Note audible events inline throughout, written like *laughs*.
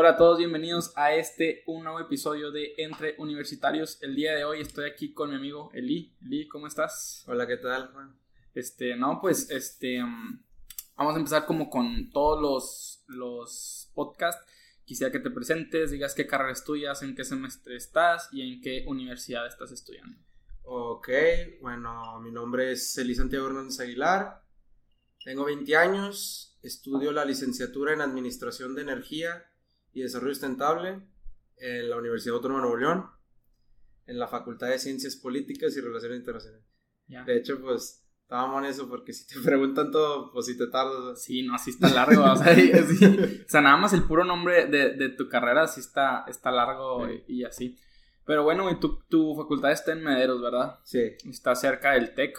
Hola a todos, bienvenidos a este un nuevo episodio de Entre Universitarios. El día de hoy estoy aquí con mi amigo Eli. Eli, ¿cómo estás? Hola, ¿qué tal, Juan? Este, no, pues, este, um, vamos a empezar como con todos los, los podcasts. Quisiera que te presentes, digas qué carrera estudias, en qué semestre estás y en qué universidad estás estudiando. Ok, bueno, mi nombre es Eli Santiago Hernández Aguilar, tengo 20 años, estudio la licenciatura en Administración de Energía y Desarrollo Sustentable en la Universidad Autónoma de Nuevo León, en la Facultad de Ciencias Políticas y Relaciones Internacionales. De hecho, pues estábamos en eso porque si te *laughs* preguntan todo, pues si te tardas. Sí, no, así está largo. o, sea, *laughs* o, sea, nada más el puro nombre de, de tu carrera sí está, está largo y, así. Pero bueno, y tu, tu facultad está en Mederos, ¿verdad? Sí. Está cerca del TEC.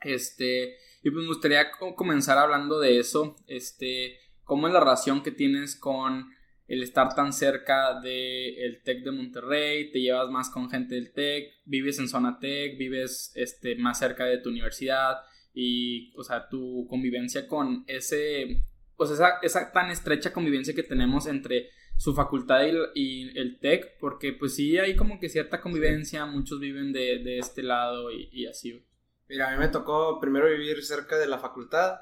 Este, y pues me gustaría comenzar hablando de eso. Este, ¿cómo es la relación que tienes con el estar tan cerca del TEC de Monterrey, te llevas más con gente del TEC, vives en zona TEC, vives este, más cerca de tu universidad y, o sea, tu convivencia con ese, pues esa, esa tan estrecha convivencia que tenemos entre su facultad y, el TEC, porque pues sí hay como que cierta convivencia, muchos viven de, de este lado y, y así. Mira, a mí me tocó primero vivir cerca de la facultad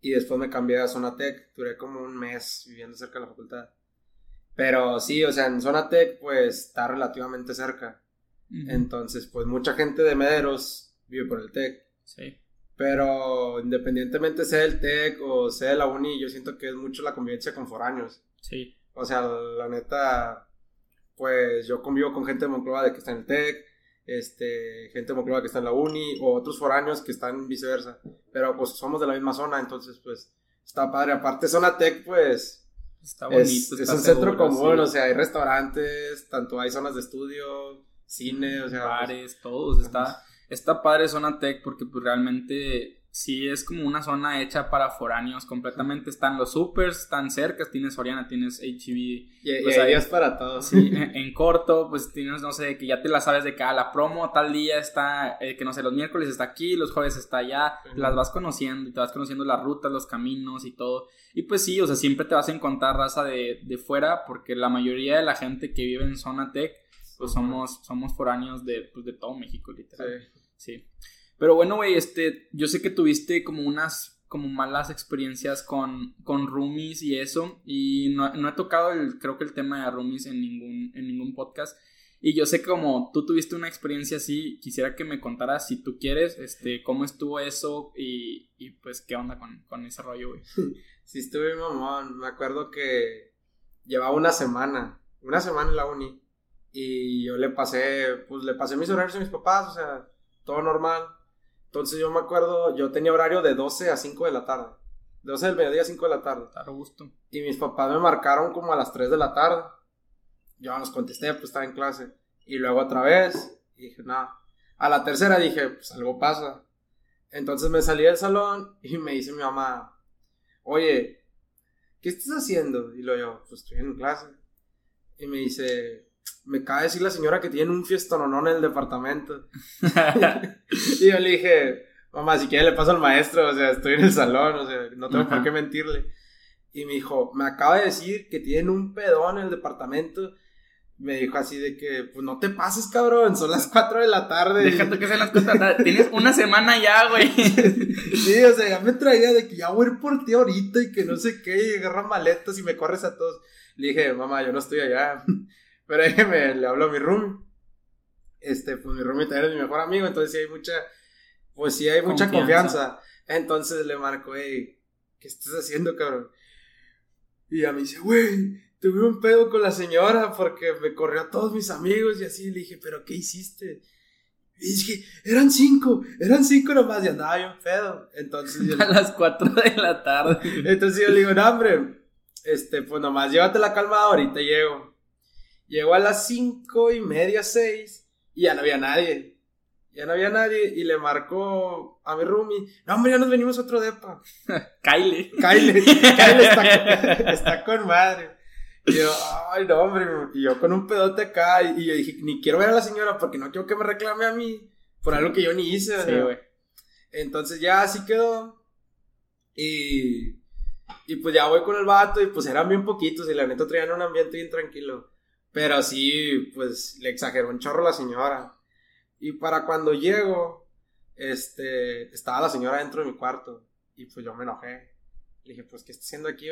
y después me cambié a Zona Tech. Duré como un mes viviendo cerca de la facultad. Pero sí, o sea, en Zona Tech, pues está relativamente cerca. Entonces, pues mucha gente de Mederos vive por el Tech. Sí. Pero independientemente sea el Tech o sea la Uni, yo siento que es mucho la convivencia con foráneos. Sí. O sea, la neta, pues yo convivo con gente de Monclova de que está en el Tech este, gente de que está en la uni, o otros foráneos que están viceversa. Pero pues somos de la misma zona, entonces pues está padre. Aparte, zona tech, pues. Está bonito. Es, un centro común, o sea, hay restaurantes, tanto hay zonas de estudio, cine, o sea. Pues, Bares, todos. Está, está padre zona tech porque pues realmente sí es como una zona hecha para foráneos completamente. Están los supers, están cerca, tienes Soriana, tienes HB. Y, pues ahí es para todos. Sí, en, corto, pues tienes, no sé, que ya te la sabes de que ah, la promo tal día está, eh, que no sé, los miércoles está aquí, los jueves está allá, las vas conociendo y te vas conociendo las rutas, los caminos y todo. Y pues sí, o sea, siempre te vas a encontrar raza de, de fuera porque la mayoría de la gente que vive en zona tech, pues somos, somos foráneos de, pues, de todo México, literal. Sí. sí. Pero bueno, güey, este, yo sé que tuviste como unas como malas experiencias con, con roomies y eso. Y no, no, he tocado el, creo que el tema de roomies en ningún, en ningún podcast. Y yo sé que como tú tuviste una experiencia así, quisiera que me contaras si tú quieres, este, cómo estuvo eso y, y pues qué onda con, con ese rollo, güey. *laughs* Sí, estuve mamón. Me acuerdo que llevaba una semana, una semana en la uni. Y yo le pasé, pues le pasé mis horarios a mis papás, o sea, todo normal entonces yo me acuerdo, yo tenía horario de 12 a 5 de la tarde. De 12 del mediodía a 5 de la tarde. Claro, gusto. Y mis papás me marcaron como a las 3 de la tarde. Yo no los contesté, pues estaba en clase. Y luego otra vez, y dije, nada. A la tercera dije, pues algo pasa. Entonces me salí del salón y me dice mi mamá, oye, ¿qué estás haciendo? Y lo yo, pues estoy en clase. Y me dice, me acaba de decir la señora que tiene un fiestononón en el departamento. *laughs* y yo le dije, mamá, si quiere le paso al maestro, o sea, estoy en el salón, o sea, no tengo por qué mentirle. Y me dijo, me acaba de decir que tienen un pedón en el departamento. Me dijo así de que, pues no te pases, cabrón, son las 4 de la tarde. Déjate que sean las 4 de la tarde. Tienes una semana ya, güey. *laughs* sí, o sea, ya me traía de que ya voy a ir por ti ahorita y que no sé qué, y agarra maletas y me corres a todos. Le dije, mamá, yo no estoy allá. Pero déjeme, *laughs* le hablo a mi room. Este, pues mi roomie también es mi mejor amigo, entonces sí hay mucha, pues sí hay mucha confianza. Entonces le marco, hey, ¿qué estás haciendo, cabrón? Y a mí dice, güey, tuve un pedo con la señora porque me corrió a todos mis amigos y así. Le dije, ¿pero qué hiciste? Y dije, eran cinco, eran cinco nomás y andaba yo en pedo. Entonces yo, *laughs* A las cuatro de la tarde. Entonces yo le digo, no, hombre, este, pues nomás llévate la calma ahorita llego. Llegó a las cinco y media, seis, y ya no había nadie. Ya no había nadie, y le marcó a mi roomie, no, hombre, ya nos venimos a otro depa. *laughs* Kyle. Kyle, Kyle está, *laughs* está con madre. Y yo, ay, no, hombre, y yo con un pedote acá, y yo dije, ni quiero ver a la señora porque no quiero que me reclame a mí por algo que yo ni hice. Sí, güey. Entonces ya así quedó. Y Y pues ya voy con el vato y pues eran bien poquitos y la neta traían un ambiente bien tranquilo. Pero sí, pues le exageró un chorro la señora. Y para cuando llego, este, estaba la señora dentro de mi cuarto. Y pues yo me enojé. Le dije, pues, ¿qué está haciendo aquí,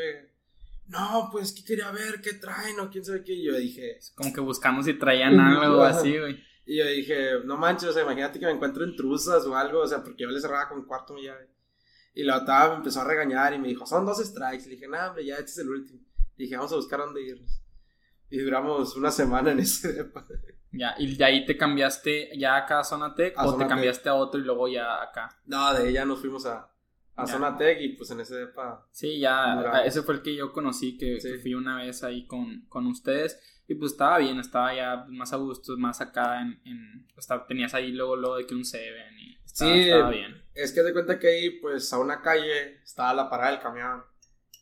No, pues, ¿qué quería ver? ¿Qué traen? O quién sabe qué. Y yo dije... Como que buscando si traían algo así, güey. Y yo dije, no manches, o sea, imagínate que me encuentro intrusas o algo, o sea, porque yo le cerraba con cuarto mi llave. Y la otra me empezó a regañar y me dijo, son dos strikes. Le dije, no, hombre, ya este es el último. Le dije, vamos a buscar dónde irnos. Y duramos una semana en ese depa. Ya, y de ahí te cambiaste ya acá a Zona Tech o te cambiaste a otro y luego ya acá. No, de ahí ya nos fuimos a, a Zona Tech y pues en ese depa. Sí, ya, ese fue el que yo conocí, que, fui una vez ahí con, con ustedes. Y pues estaba bien, estaba ya más a gusto, más acá en... en tenías ahí luego, luego de que un Seven y estaba, sí, estaba bien. Es que de cuenta que ahí pues a una calle estaba la parada del camión.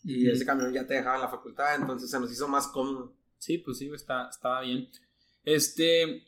Y ese camión ya te dejaba en la facultad, entonces se nos hizo más cómodo. Sí, pues sí, está, estaba bien. Este,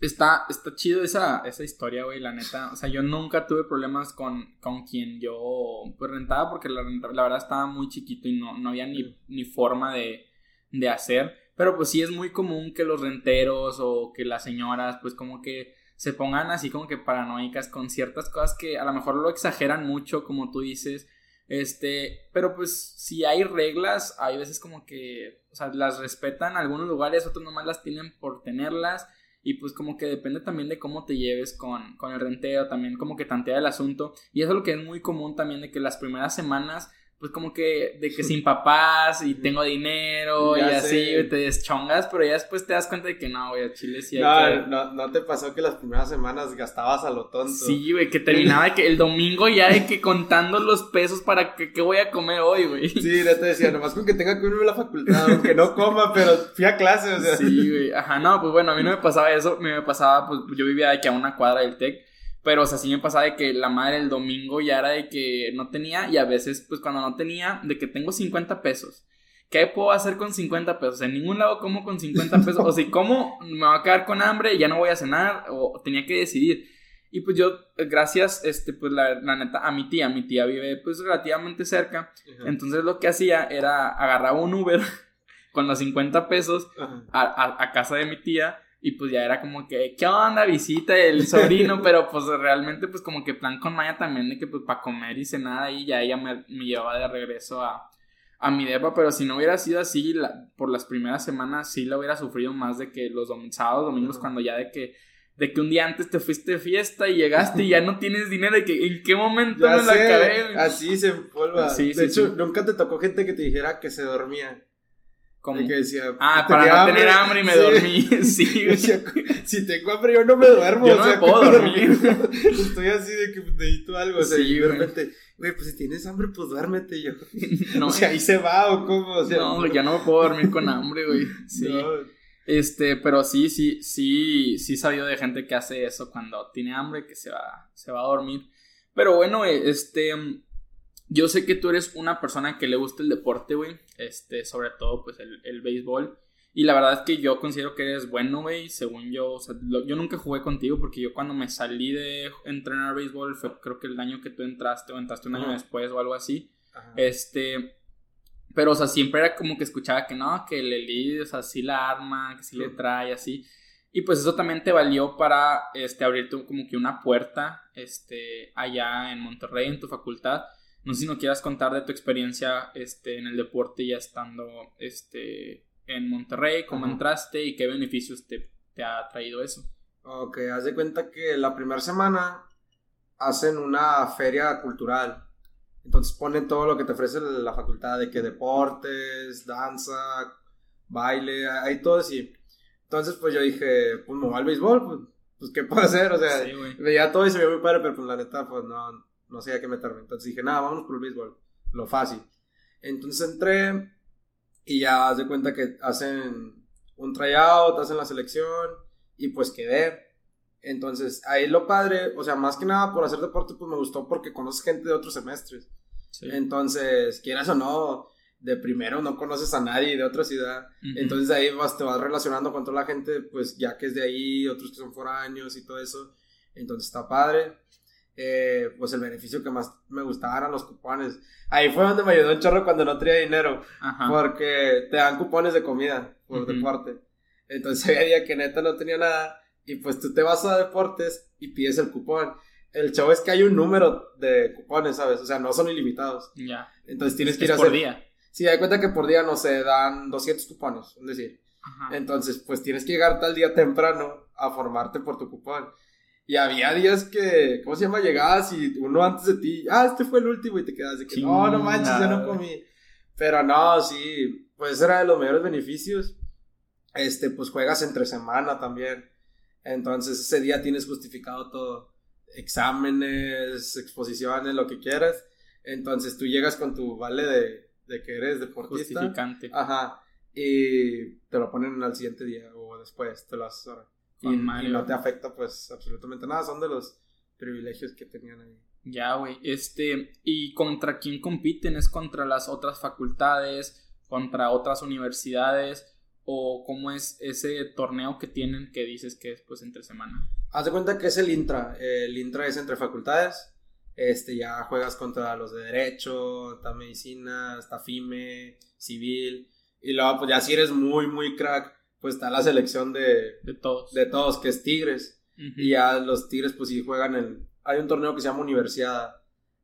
está, está chido esa, esa historia, güey, la neta. O sea, yo nunca tuve problemas con, con quien yo pues, rentaba porque la, la verdad estaba muy chiquito y no, no había ni, ni forma de, de hacer. Pero pues sí es muy común que los renteros o que las señoras pues como que se pongan así como que paranoicas con ciertas cosas que a lo mejor lo exageran mucho como tú dices. Este, pero pues si hay reglas, hay veces como que, o sea, las respetan algunos lugares, otros nomás las tienen por tenerlas. Y pues como que depende también de cómo te lleves con, con el rentero, también como que tantea el asunto. Y eso es lo que es muy común también de que las primeras semanas pues como que de que sin papás y tengo dinero *laughs* y así, te deschongas, pero ya después te das cuenta de que no, güey, a Chile sí hay no, no, no te pasó que las primeras semanas gastabas a lo tonto. Sí, güey, que terminaba de que el domingo ya de que contando los pesos para que qué voy a comer hoy, güey. Sí, ya te decía, nomás con que tenga que irme a la facultad, aunque no coma, pero fui a clase, o sea. Sí, güey, ajá, no, pues bueno, a mí no me pasaba eso, me pasaba, pues yo vivía de que a una cuadra del TEC pero, o sea, sí me pasaba de que la madre el domingo ya era de que no tenía y a veces, pues cuando no tenía, de que tengo 50 pesos. ¿Qué puedo hacer con 50 pesos? En ningún lado como con 50 pesos. o si *laughs* como, me va a quedar con hambre, ya no voy a cenar, o tenía que decidir. Y pues yo, gracias, este, pues la, neta, a mi tía, mi tía vive pues relativamente cerca. Entonces lo que hacía era agarrar un Uber *laughs* con los 50 pesos a, a, casa de mi tía y pues ya era como que, ¿qué onda? Visita el sobrino, *laughs* pero pues realmente pues como que plan con Maya también de que pues para comer y cenar ahí ya ella me, me llevaba de regreso a, a mi depa, pero si no hubiera sido así por las primeras semanas sí la hubiera sufrido más de que los sábados, domingos cuando ya de que de que un día antes te fuiste de fiesta y llegaste y ya no tienes dinero de que en qué momento me la acabé. Así se empolva. de hecho, nunca te tocó gente que te dijera que se dormía ah, para no tener hambre y me *laughs* dormí. *laughs* Sí, si tengo hambre, yo no me duermo. Yo no me puedo dormir. *laughs* Estoy así de que necesito algo. O sea, y de repente, güey, pues si tienes hambre, pues duérmete. Yo, no, o sea, ahí se va o cómo. O sea, no, ya no me puedo dormir con hambre, güey. Sí. Este, pero sí, sí, sí, sí sabido de gente que hace eso cuando tiene hambre, que se va, se va a dormir. Pero bueno, este yo sé que tú eres una persona que le gusta el deporte, güey. Este, sobre todo, pues, el, el béisbol. Y la verdad es que yo considero que eres bueno, güey. Según yo, o sea, yo nunca jugué contigo porque yo cuando me salí de entrenar béisbol fue creo que el año que tú entraste o entraste un año después o algo así. Este, pero, o sea, siempre era como que escuchaba que no, que el Elite, o sea, sí la arma, que sí le trae, así. Y pues eso también te valió para, este, abrirte como que una puerta, este, allá en Monterrey, en tu facultad. No sé si no quieras contar de tu experiencia este, en el deporte ya estando este, en Monterrey, cómo entraste y qué beneficios te, te, ha traído eso. Ok, haz de cuenta que la primera semana hacen una feria cultural. Entonces ponen todo lo que te ofrece la facultad, de que deportes, danza, baile, hay todo así. Entonces pues yo dije, pues me voy al béisbol, pues, pues ¿qué puedo hacer? O sea, veía todo y se veía muy padre, pero pues la neta, pues no, no sabía qué meterme. Entonces dije, nada, vámonos por el béisbol, lo fácil. Entonces entré y ya haz de cuenta que hacen un tryout, hacen la selección y pues quedé. Entonces ahí lo padre, o sea, más que nada por hacer deporte, pues me gustó porque conoces gente de otros semestres. Entonces, quieras o no, de primero no conoces a nadie de otra ciudad. Entonces ahí vas, te vas relacionando con toda la gente, pues ya que es de ahí, otros que son foráneos y todo eso. Entonces está padre. Eh, pues el beneficio que más me gustaba eran los cupones. Ahí fue donde me ayudó un chorro cuando no tenía dinero, porque te dan cupones de comida por deporte. Entonces *laughs* había día que neta no tenía nada y pues tú te vas a deportes y pides el cupón. El chavo es que hay un número de cupones, ¿sabes? O sea, no son ilimitados. Ya. Entonces tienes que ir a por día. Sí, hay cuenta que por día, no se dan 200 cupones, es decir. Entonces, pues tienes que llegar tal día temprano a formarte por tu cupón. Y había días que, ¿cómo se llama? Llegabas y uno antes de ti, ah, este fue el último y te quedas de que, no, no manches, ya no comí. Pero no, sí, pues era de los mayores beneficios. Este, pues juegas entre semana también. Entonces ese día tienes justificado todo. Exámenes, exposiciones, lo que quieras. Entonces tú llegas con tu vale de, de que eres deportista. Justificante. Ajá. Y te lo ponen al siguiente día o después, te lo asesoran y, no te afecta pues absolutamente nada, son de los privilegios que tenían ahí. Ya, güey, este, ¿y contra quién compiten? ¿Es contra las otras facultades, contra otras universidades? ¿O cómo es ese torneo que tienen que dices que es pues entre semana? Haz de cuenta que es el intra, el intra es entre facultades, este, ya juegas contra los de Derecho, está Medicina, está FIME, Civil, y luego pues ya si eres muy, muy crack, pues está la selección de, de todos. De todos, que es Tigres. Y ya los Tigres, pues sí juegan en. Hay un torneo que se llama Universidad.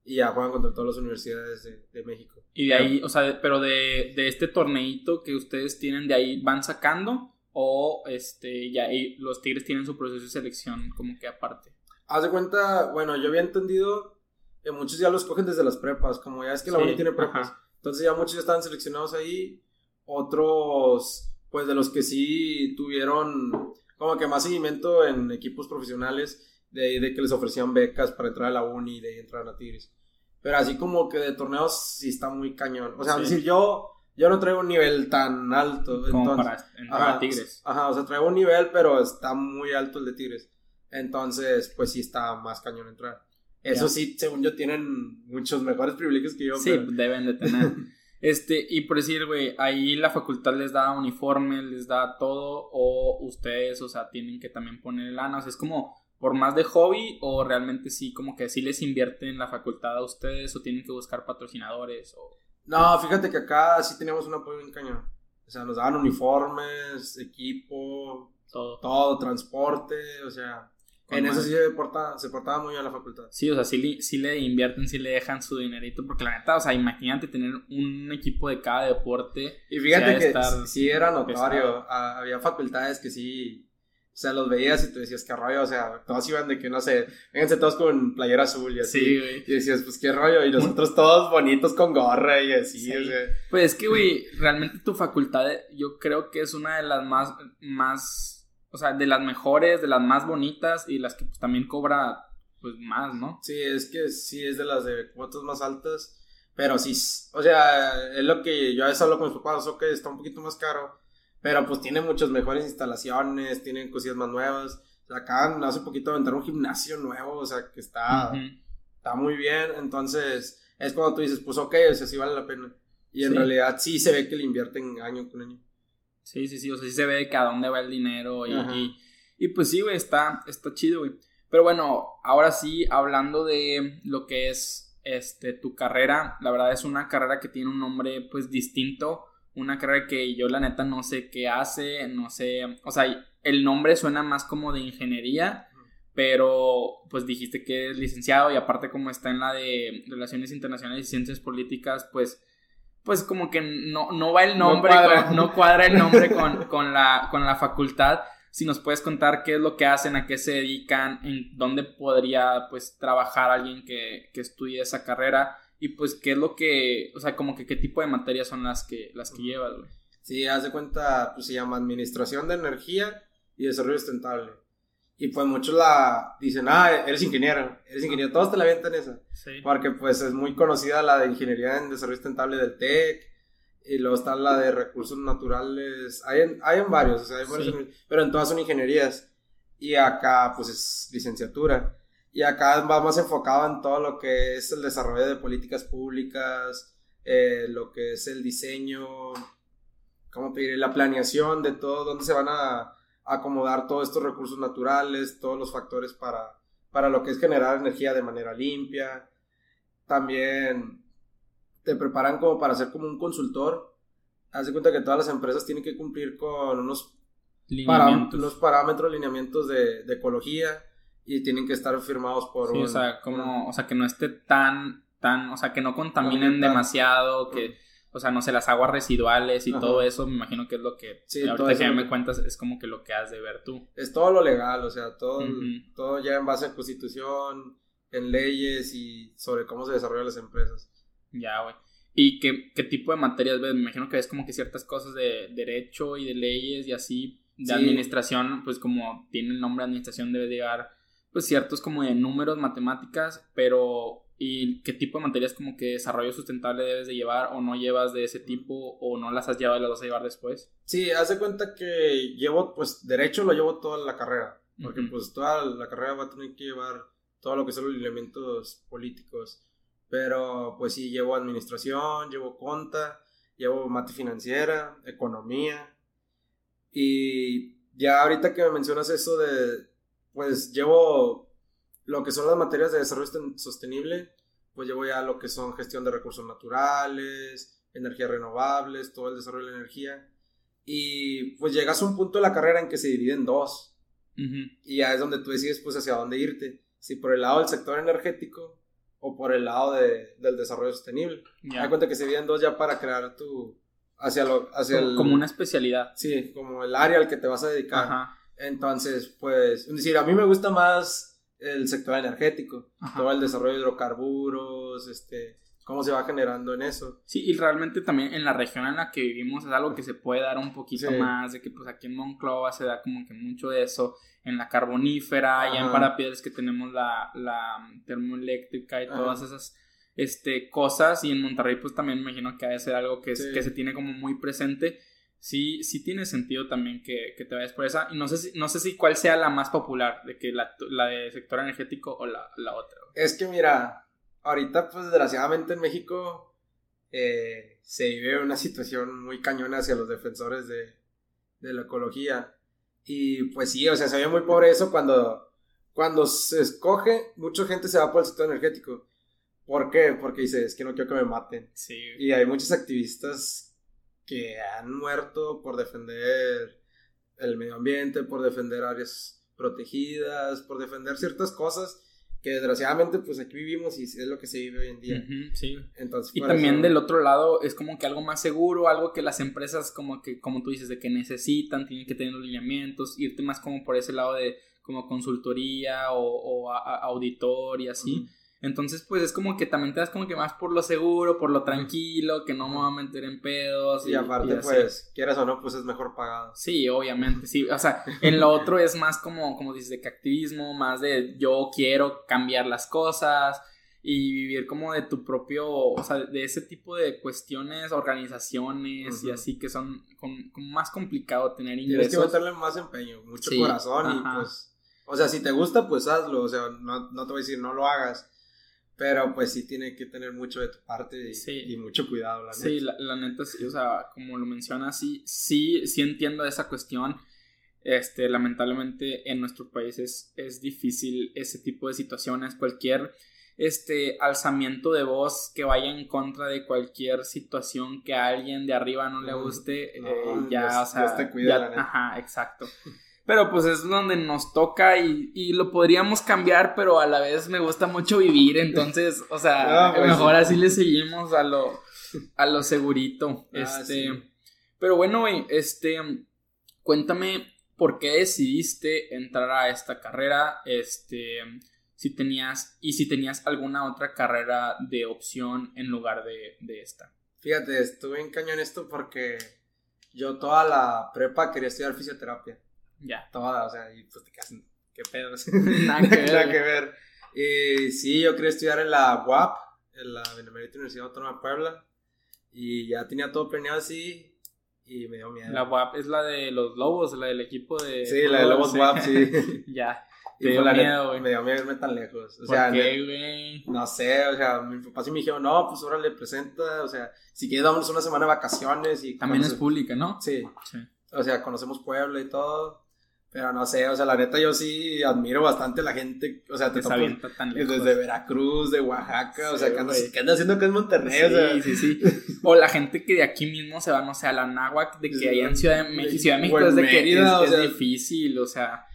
Y ya juegan contra todas las universidades de, México. Y de ahí, o sea, pero de, de, este torneito que ustedes tienen, de ahí van sacando. O este, ya los Tigres tienen su proceso de selección como que aparte. Haz de cuenta, bueno, yo había entendido que muchos ya los cogen desde las prepas, como ya es que la sí, tiene prepas. Entonces ya muchos ya están seleccionados ahí. Otros pues de los que sí tuvieron como que más seguimiento en equipos profesionales, de, de que les ofrecían becas para entrar a la uni y de entrar a Tigres. Pero así como que de torneos sí está muy cañón. O sea, decir, yo, yo no traigo un nivel tan alto. Como para entrar a Tigres. Ajá, o sea, traigo un nivel, pero está muy alto el de Tigres. Entonces, pues sí está más cañón entrar. Eso sí, según yo, tienen muchos mejores privilegios que yo. Sí, deben de tener. *laughs* Este, y por decir, güey, ahí la facultad les da uniforme, les da todo, o ustedes, o sea, tienen que también poner lana, o sea, es como por más de hobby, o realmente sí, como que sí les invierten en la facultad a ustedes, o tienen que buscar patrocinadores, o... No, fíjate que acá sí teníamos un apoyo en cañón. O sea, nos daban uniformes, equipo, todo, todo transporte, o sea, en eso sí se portaba, se portaba muy bien la facultad. Sí, o sea, sí, sí, le invierten, sí le dejan su dinerito, porque la neta, o sea, imagínate tener un equipo de cada deporte. Y fíjate que sí era notorio, había facultades que sí, o sea, los veías y tú decías, qué rollo, o sea, todos iban de que, no sé, vénganse todos con playera azul y así. Sí, güey. Y decías, pues qué rollo, y nosotros todos bonitos con gorra y así, o sea. Pues es que, güey, *laughs* realmente tu facultad, yo creo que es una de las más, más o sea, de las mejores, de las más bonitas y las que pues, también cobra pues más, ¿no? Sí, es que sí es de las de cuotas más altas, pero sí, o sea, es lo que yo a veces hablo con mis papás, que está un poquito más caro, pero pues tiene muchas mejores instalaciones, tienen cosillas más nuevas. O sea, acá hace poquito aventaron un gimnasio nuevo, o sea, que está, está muy bien, entonces es cuando tú dices, pues ok, o sea, sí vale la pena. Y en realidad sí se ve que le invierten año con año. Sí, sí, sí, o sea, sí se ve que a dónde va el dinero y, y, pues sí, güey, está, está chido, güey. Pero bueno, ahora sí, hablando de lo que es este, tu carrera, la verdad es una carrera que tiene un nombre pues distinto, una carrera que yo la neta no sé qué hace, no sé, o sea, el nombre suena más como de ingeniería, pero pues dijiste que es licenciado y aparte como está en la de Relaciones Internacionales y Ciencias Políticas, pues pues como que no, no va el nombre, no cuadra, el nombre con, con, la, con la facultad. Si nos puedes contar qué es lo que hacen, a qué se dedican, en dónde podría pues trabajar alguien que, que estudie esa carrera y pues qué es lo que, o sea, como que qué tipo de materias son las que, las que llevas, güey. Sí, haz de cuenta, pues se llama Administración de Energía y Desarrollo Sustentable. Y pues muchos la dicen, ah, eres ingeniero, eres ingeniero, todos te la avientan esa. Sí. Porque pues es muy conocida la de Ingeniería en Desarrollo Sustentable del TEC, y luego está la de Recursos Naturales, hay en, hay en varios, o sea, hay varios, pero en todas son ingenierías. Y acá pues es licenciatura. Y acá va más enfocado en todo lo que es el desarrollo de políticas públicas, eh, lo que es el diseño, ¿cómo te diré? La planeación de todo, dónde se van a acomodar todos estos recursos naturales, todos los factores para, para lo que es generar energía de manera limpia. También te preparan como para ser como un consultor. Haz de cuenta que todas las empresas tienen que cumplir con unos, Lineamientos. unos parámetros, lineamientos de, de ecología y tienen que estar firmados por Sí, un... o sea, como, o sea, que no esté tan, tan, o sea, que no contaminen Contaminen. demasiado, que, o sea, no sé, las aguas residuales y Ajá. todo eso, me imagino que es lo que, Sí, ahorita que ya me cuentas, es como que lo que has de ver tú. Es todo lo legal, o sea, todo, todo ya en base a constitución, en leyes y sobre cómo se desarrollan las empresas. Ya, güey. ¿Y qué, qué tipo de materias ves? Me imagino que ves como que ciertas cosas de derecho y de leyes y así, de Sí. administración, pues como tiene el nombre de administración debe llegar, pues ciertos como de números, matemáticas, pero ¿y qué tipo de materias como que desarrollo sustentable debes de llevar o no llevas de ese tipo o no las has llevado y las vas a llevar después? Sí, haz de cuenta que llevo, pues, derecho lo llevo toda la carrera, porque Ujú. pues toda la carrera va a tener que llevar todo lo que son los lineamientos políticos, pero pues sí, llevo administración, llevo conta, llevo mate financiera, economía, y ya ahorita que me mencionas eso de, pues llevo lo que son las materias de desarrollo sosten- sostenible, pues llevo ya lo que son gestión de recursos naturales, energías renovables, todo el desarrollo de la energía. Y pues llegas a un punto de la carrera en que se divide en dos. Y ya es donde tú decides pues hacia dónde irte. Si por el lado del sector energético o por el lado de- del desarrollo sostenible. Ya. Hay cuenta que se divide en dos ya para crear tu... Hacia lo... Hacia Como, el, como una especialidad. Sí, como el área al que te vas a dedicar. Ajá. Entonces, pues, es decir, a mí me gusta más el sector energético. Ajá. Todo el desarrollo de hidrocarburos, este... Cómo se va generando en eso. Sí, y realmente también en la región en la que vivimos es algo que se puede dar un poquito Sí. más, de que pues aquí en Monclova se da como que mucho de eso, en la carbonífera, ya en. Parapiedras que tenemos la, la termoeléctrica y Ajá. todas esas este, cosas, y en Monterrey pues también me imagino que ha de ser algo que, es- Sí. que se tiene como muy presente. Sí, sí tiene sentido también que, que te vayas por esa, y no sé si, no sé si cuál sea la más popular, de que la, la de sector energético o la, la otra. Es que mira, ahorita pues desgraciadamente en México eh, se vive una situación muy cañona hacia los defensores de, de la ecología. Y pues sí, o sea, se ve muy pobre eso cuando, cuando se escoge, mucha gente se va por el sector energético. ¿Por qué? Porque dice, es que no quiero que me maten. Sí, Y hay muchos activistas que han muerto por defender el medio ambiente, por defender áreas protegidas, por defender ciertas cosas que desgraciadamente pues aquí vivimos y es lo que se vive hoy en día. Sí. Entonces, Y también eso- del otro lado es como que algo más seguro, algo que las empresas como que, como tú dices, de que necesitan, tienen que tener los lineamientos, irte más como por ese lado de como consultoría o, o a- a- auditor y así. Entonces, pues es como que también te das como que más por lo seguro, por lo tranquilo, que no me voy a meter en pedos. Y aparte, pues, quieras o no, pues es mejor pagado. Sí, obviamente, sí. O sea, en lo otro es más como, como dices, de que activismo, más de yo quiero cambiar las cosas y vivir como de tu propio, o sea, de ese tipo de cuestiones, organizaciones y así que son con- como más complicado tener Tienes que ingresos. meterle más empeño, mucho Sí, corazón y pues, o sea, si te gusta, pues hazlo, o sea, no, no te voy a decir no lo hagas, pero pues sí tiene que tener mucho de tu parte y, Sí. y mucho cuidado, la Sí, neta. la, la neta, sí, o sea, como lo mencionas, sí, sí, sí entiendo esa cuestión. Este, lamentablemente en nuestro país es, difícil ese tipo de situaciones. Cualquier este alzamiento de voz que vaya en contra de cualquier situación que a alguien de arriba no le guste, No, eh, ya, Dios- o sea, Dios te cuida, ya- la neta. ajá, exacto. *laughs* Pero pues es donde nos toca y, y lo podríamos cambiar, pero a la vez me gusta mucho vivir, entonces, o sea, *laughs* No, pues, mejor sí. así le seguimos a lo, a lo segurito. Ah, este, sí. pero bueno, güey, este, cuéntame por qué decidiste entrar a esta carrera, este, si tenías, y si tenías alguna otra carrera de opción en lugar de, de esta. Fíjate, estuve en cañón esto porque yo toda la prepa quería estudiar fisioterapia, Ya. toda, o sea, y pues te quedas, ¿qué pedo? *laughs* Nada que ver, Nada que ver. Y sí, yo quería estudiar en la UAP, en la Benemérita Universidad Autónoma de Puebla, y ya tenía todo planeado así, y me dio miedo. La WAP es la de los Lobos, la del equipo de. Sí, la de Lobos Sí. WAP, sí. *laughs* ya. Y Te dio pues, neta, miedo, güey. Me dio miedo irme tan lejos. O ¿Por sea, qué, güey? no sé, o sea, mi papá sí me dijeron, no, pues órale, presenta, o sea, si quieres damos una semana de vacaciones y... También es conoce- pública, ¿no? Sí, Sí. o sea, conocemos Puebla y todo, Pero no sé, o sea, la neta yo sí admiro bastante a la gente, o sea, te Que topo tan lejos. desde Veracruz, de Oaxaca, o sea, ¿qué andas, qué andas haciendo acá en Monterrey? o sea, Sí, sí. O la gente que de aquí mismo se va, no sé, a la Náhuac, de que Sí, allá en Ciudad de México, Ciudad de México es de que es, o es difícil, o sea.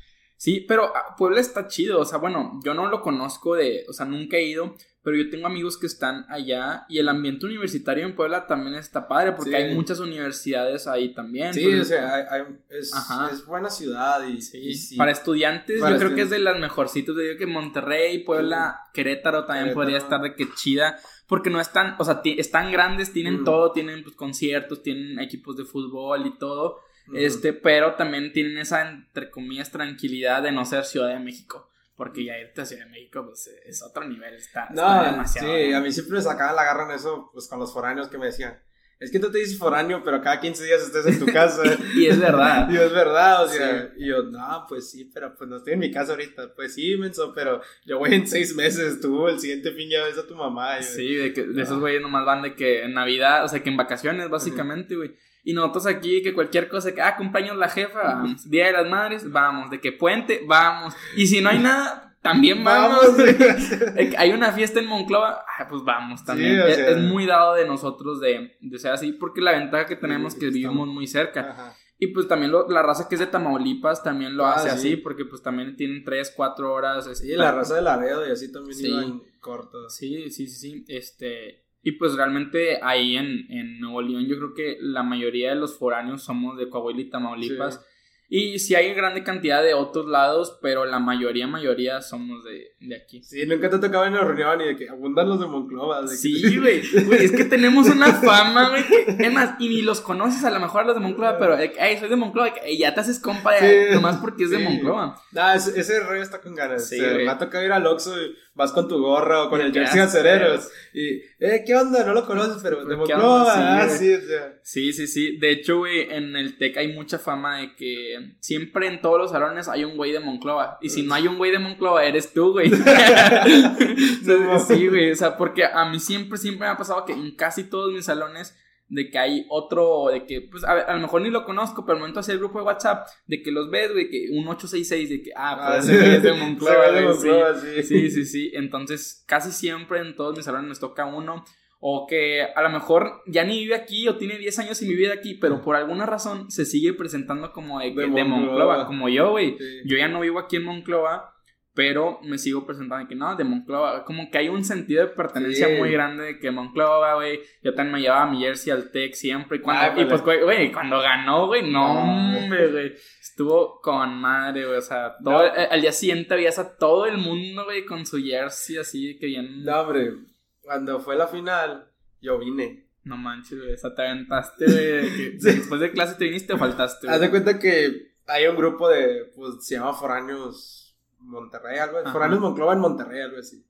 Sí, pero ah, Puebla está chido, o sea, bueno, yo no lo conozco de, o sea, nunca he ido, pero yo tengo amigos que están allá y el ambiente universitario en Puebla también está padre porque Sí. hay muchas universidades ahí también. Sí, entonces, o sea, hay- hay- es, es buena ciudad y Sí, y sí. Para estudiantes, Para yo creo que es de las mejorcitos. Yo digo que Monterrey, Puebla, Querétaro también Querétaro. podría estar de que chida. Porque no están, o sea, están grandes, tienen Mm. todo, tienen pues, conciertos, tienen equipos de fútbol y todo. Ujú. Este, pero también tienen esa, entre comillas, tranquilidad de no ser Ciudad de México. Porque ya irte a Ciudad de México, pues es otro nivel, está, está No, demasiado. sí, ¿no? a mí siempre me sacaban la garra en eso, pues con los foráneos que me decían, es que tú te dices foráneo, pero cada 15 días estés en tu casa. *laughs* Y es verdad. *laughs* Y es verdad, o sea, y yo, no, pues sí, pero pues no estoy en mi casa ahorita. Pues sí, menso, pero yo voy en seis meses, tú el siguiente fin ya ves a tu mamá. Sí, de, que, de esos Ah. güeyes nomás van de que en Navidad, o sea, que en vacaciones, básicamente, güey. Y nosotros aquí, que cualquier cosa, que, ah, cumpleaños la jefa, vamos. Día de las madres, vamos. De que puente, vamos. Y si no hay nada, también vamos. *laughs* Hay una fiesta en Monclova, ah, pues vamos también. Sí, o es, sea. es muy dado de nosotros de, de ser así, porque la ventaja que tenemos es que vivimos muy cerca. Ajá. Y pues también lo- la raza que es de Tamaulipas también lo Ah, hace sí. así, porque pues también tienen 3, 4 horas. Sí, este, la raza de Laredo y así también Sí. iban cortos. Sí, sí, sí, sí. Este, y pues realmente ahí en, en Nuevo León yo creo que la mayoría de los foráneos somos de Coahuila y Tamaulipas. Y sí hay grande cantidad de otros lados, pero la mayoría, mayoría somos de, de aquí. Sí, nunca te tocaba en la reunión y de que abundan los de Monclova. de Sí, *laughs* güey. Es que tenemos una fama, güey. que- Es más, y ni los conoces a lo mejor a los de Monclova, pero, hey, soy de Monclova, y ya te haces compa de, Sí. nomás porque es de. Monclova. Nah, ese, ese rollo está con ganas. Sí, O sea, güey. me ha tocado ir al Oxxo y vas con tu gorra o con el jersey acereros. Y, eh, ¿qué onda? No lo conoces, pero de Pues, ¿qué Monclova. Sí, ah, sí, o sea. Sí, sí, sí. De hecho, güey, en el TEC hay mucha fama de que siempre en todos los salones hay un güey de Monclova. Y si no hay un güey de Monclova, eres tú, güey. *laughs* *laughs* Sí, güey. O sea, porque a mí siempre, siempre me ha pasado que en casi todos mis salones de que hay otro, de que, pues, a, ver, a lo mejor ni lo conozco, pero al momento hacer el grupo de WhatsApp, de que los ves, güey, que un 866, de que, ah, Ah, pues ese güey es de Monclova, sí. Monclova, sí. Sí, sí, sí. Entonces, casi siempre en todos mis salones nos toca uno. O que a lo mejor ya ni vive aquí o tiene 10 años sin vivir aquí, pero por alguna razón se sigue presentando como de, De de Monclova. Monclova. como yo, güey. Sí. Yo ya no vivo aquí en Monclova, pero me sigo presentando que no, de Monclova. Como que hay un sentido de pertenencia Sí. muy grande de que Monclova, güey. Yo también me llevaba mi jersey al Tec siempre. Y, cuando, Ay, y pues, güey, cuando ganó, güey, no, hombre, güey. Estuvo con madre, güey. O sea, todo, No. eh, al día siguiente veías a todo el mundo, güey, con su jersey así que bien. No, hombre, cuando fue la final, yo vine. No manches, güey. O sea, te aventaste, güey. de que *laughs* Sí. Después de clase te viniste o faltaste, güey? Haz de cuenta que hay un grupo de, pues, se llama Foráneos Monterrey, algo así. Foráneos Monclova en Monterrey, algo así.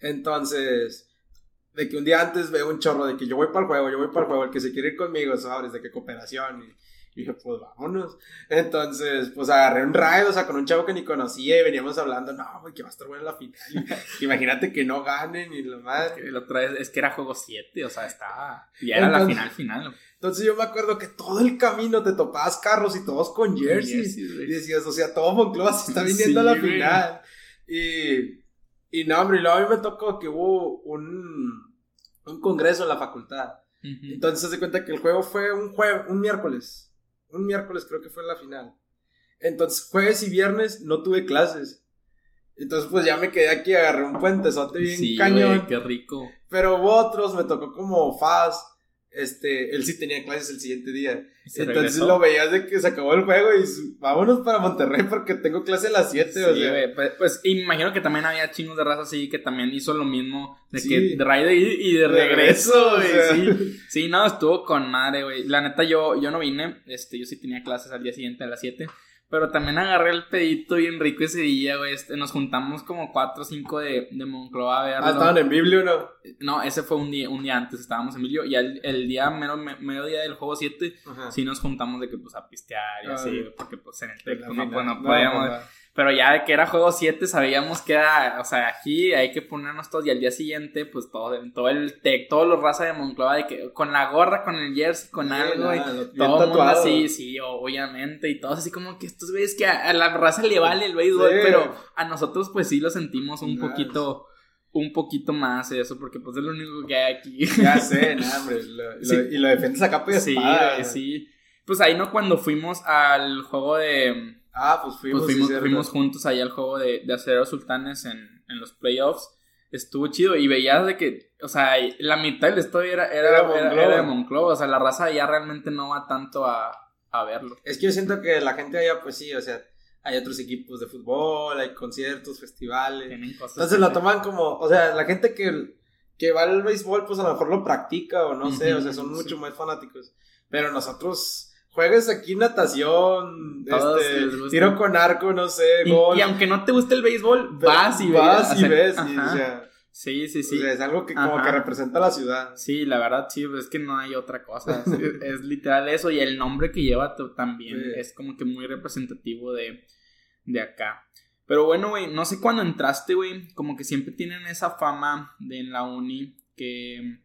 Entonces, de que un día antes veo un chorro de que yo voy para el juego, yo voy para el juego, el que se quiere ir conmigo, sabes, de que cooperación. Y, y dije, pues vámonos. Entonces, pues agarré un ride, o sea, con un chavo que ni conocía y veníamos hablando, no, güey, que va a estar buena la final. *laughs* Imagínate que no ganen y lo más. Que la otra vez es que era juego 7, o sea, estaba. Ya era la final, final. Entonces yo me acuerdo que todo el camino te topabas carros y todos con jerseys. Y decías, o sea, todo Monclova se está viniendo Sí, a la güey. final. Y, y no, hombre, y luego a mí me tocó que hubo un, un congreso en la facultad. Entonces se hace cuenta que el juego fue un jueves, un miércoles. Un miércoles creo que fue la final. Entonces jueves y viernes no tuve clases. Entonces pues ya me quedé aquí, agarré un puentezote bien Sí, cañón. güey, qué rico. Pero hubo otros, me tocó como Faz. Este, él sí tenía clases el siguiente día. ¿Se Entonces regresó? lo veías de que se acabó el juego y vámonos para Monterrey porque tengo clase a las 7. Sí, o sea. pues, pues imagino que también había chingos de raza así que también hizo lo mismo de Sí. que de ir y de regreso, güey. o sea. Sí. sí, no, estuvo con madre, güey. La neta, yo, yo no vine, este, yo sí tenía clases al día siguiente a las 7. Pero también agarré el pedito bien rico ese día, güey. Este, nos juntamos como 4 o 5 de, de Moncloa a verlo. Ah, estaban en Biblio, ¿no? No, ese fue un día, un día antes, estábamos en Emilio. Y el, el día, mero, me- medio día del juego 7, Ajá. sí nos juntamos de que, pues, a pistear y Ah, así, porque, pues, en el pues, no, pues, no podíamos. no. Pero ya que era juego 7 sabíamos que era, o sea, aquí hay que ponernos todos y al día siguiente, pues todo, todo el tech, todos los raza de Monclova, de que con la gorra, con el jersey, con algo, y todo el mundo así, sí, obviamente, y todos así como que estos veis que a, la raza le vale el béisbol, pero a nosotros pues sí lo sentimos un poquito un poquito más eso, porque pues es lo único que hay aquí. *laughs* Ya sé, nada, hombre. y lo defiendes acá pues Sí, sí. Pues ahí no cuando fuimos al juego de Ah, pues fuimos. Pues fuimos, fuimos juntos ahí al juego de, de Sultanes en, en, los playoffs. Estuvo chido y veías de que, o sea, la mitad del estadio era, era, era, de Monclova. O sea, la raza ya realmente no va tanto a, a verlo. Es que yo siento que la gente allá, pues sí, o sea, hay otros equipos de fútbol, hay conciertos, festivales. Entonces lo toman como, o sea, la gente que, que va al béisbol, pues a lo mejor lo practica o no sé, o sea, son mucho más fanáticos. Pero nosotros juegues aquí natación, este, tiro con arco, no sé, gol. Y, aunque no te guste el béisbol, vas y vas y ves. sí, sí, sí. es algo que como que representa la ciudad. Sí, la verdad, sí, es que no hay otra cosa. Es, *laughs* literal eso. Y el nombre que lleva también es como que muy representativo de, de acá. Pero bueno, güey, no sé cuándo entraste, güey. Como que siempre tienen esa fama de en la uni que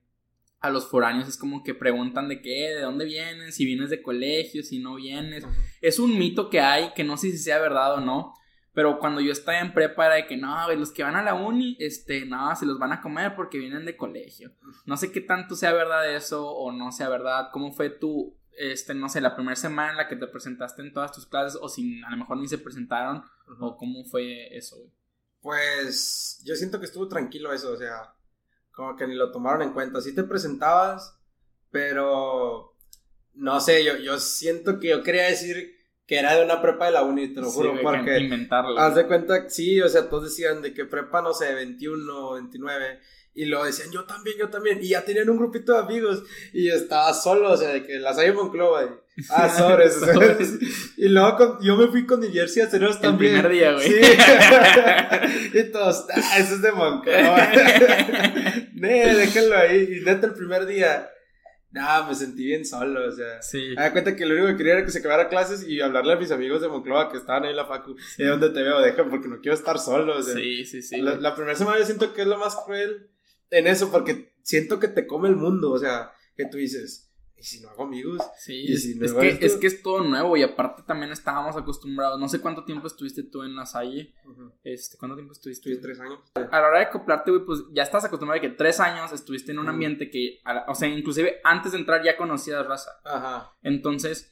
a los foráneos es como que preguntan de qué, de dónde vienen, si vienes de colegio, si no vienes. Es un mito que hay, que no sé si sea verdad o no. Pero cuando yo estaba en prepa era de que no, los que van a la uni, este, no, se los van a comer porque vienen de colegio. No sé qué tanto sea verdad eso o no sea verdad. ¿Cómo fue tu, este, no sé, la primera semana en la que te presentaste en todas tus clases o si a lo mejor ni se presentaron o cómo fue eso, Pues yo siento que estuvo tranquilo eso, o sea, como que ni lo tomaron en cuenta. Sí te presentabas, pero no sé, yo, yo siento que yo quería decir que era de una prepa de la uni, te lo juro, porque inventarlo. haz de cuenta, sí, o sea, todos decían de que prepa, no sé, 21, 29, y lo decían, yo también, yo también. Y ya tenían un grupito de amigos. Y estaba solo, o sea, de que las hay en Monclova. Y, *laughs* ah, sobres. y luego yo me fui con mi jersey a ceros también. El primer día, güey. Sí. *laughs* y todos, ah, eso es de Monclova. *laughs* nee, déjenlo ahí. Y neta, el primer día. Nah, me sentí bien solo, o sea. Sí. Me da cuenta que lo único que quería era que se acabara clases y hablarle a mis amigos de Monclova que estaban ahí en la facu. ¿Y dónde te veo? Deja, porque no quiero estar solo, o sea. Sí, sí, sí. La, la primera semana yo siento que es lo más cruel en eso porque siento que te come el mundo, o sea, que tú dices, ¿y si no hago amigos? Sí, es, que, es que es todo nuevo y aparte también estábamos acostumbrados, no sé cuánto tiempo estuviste tú en la Salle, este, ¿cuánto tiempo estuviste? Estuve tres años. A la hora de acoplarte, güey, pues ya estás acostumbrado a que tres años estuviste en un ambiente que, o sea, inclusive antes de entrar ya conocías raza. Ajá. Entonces...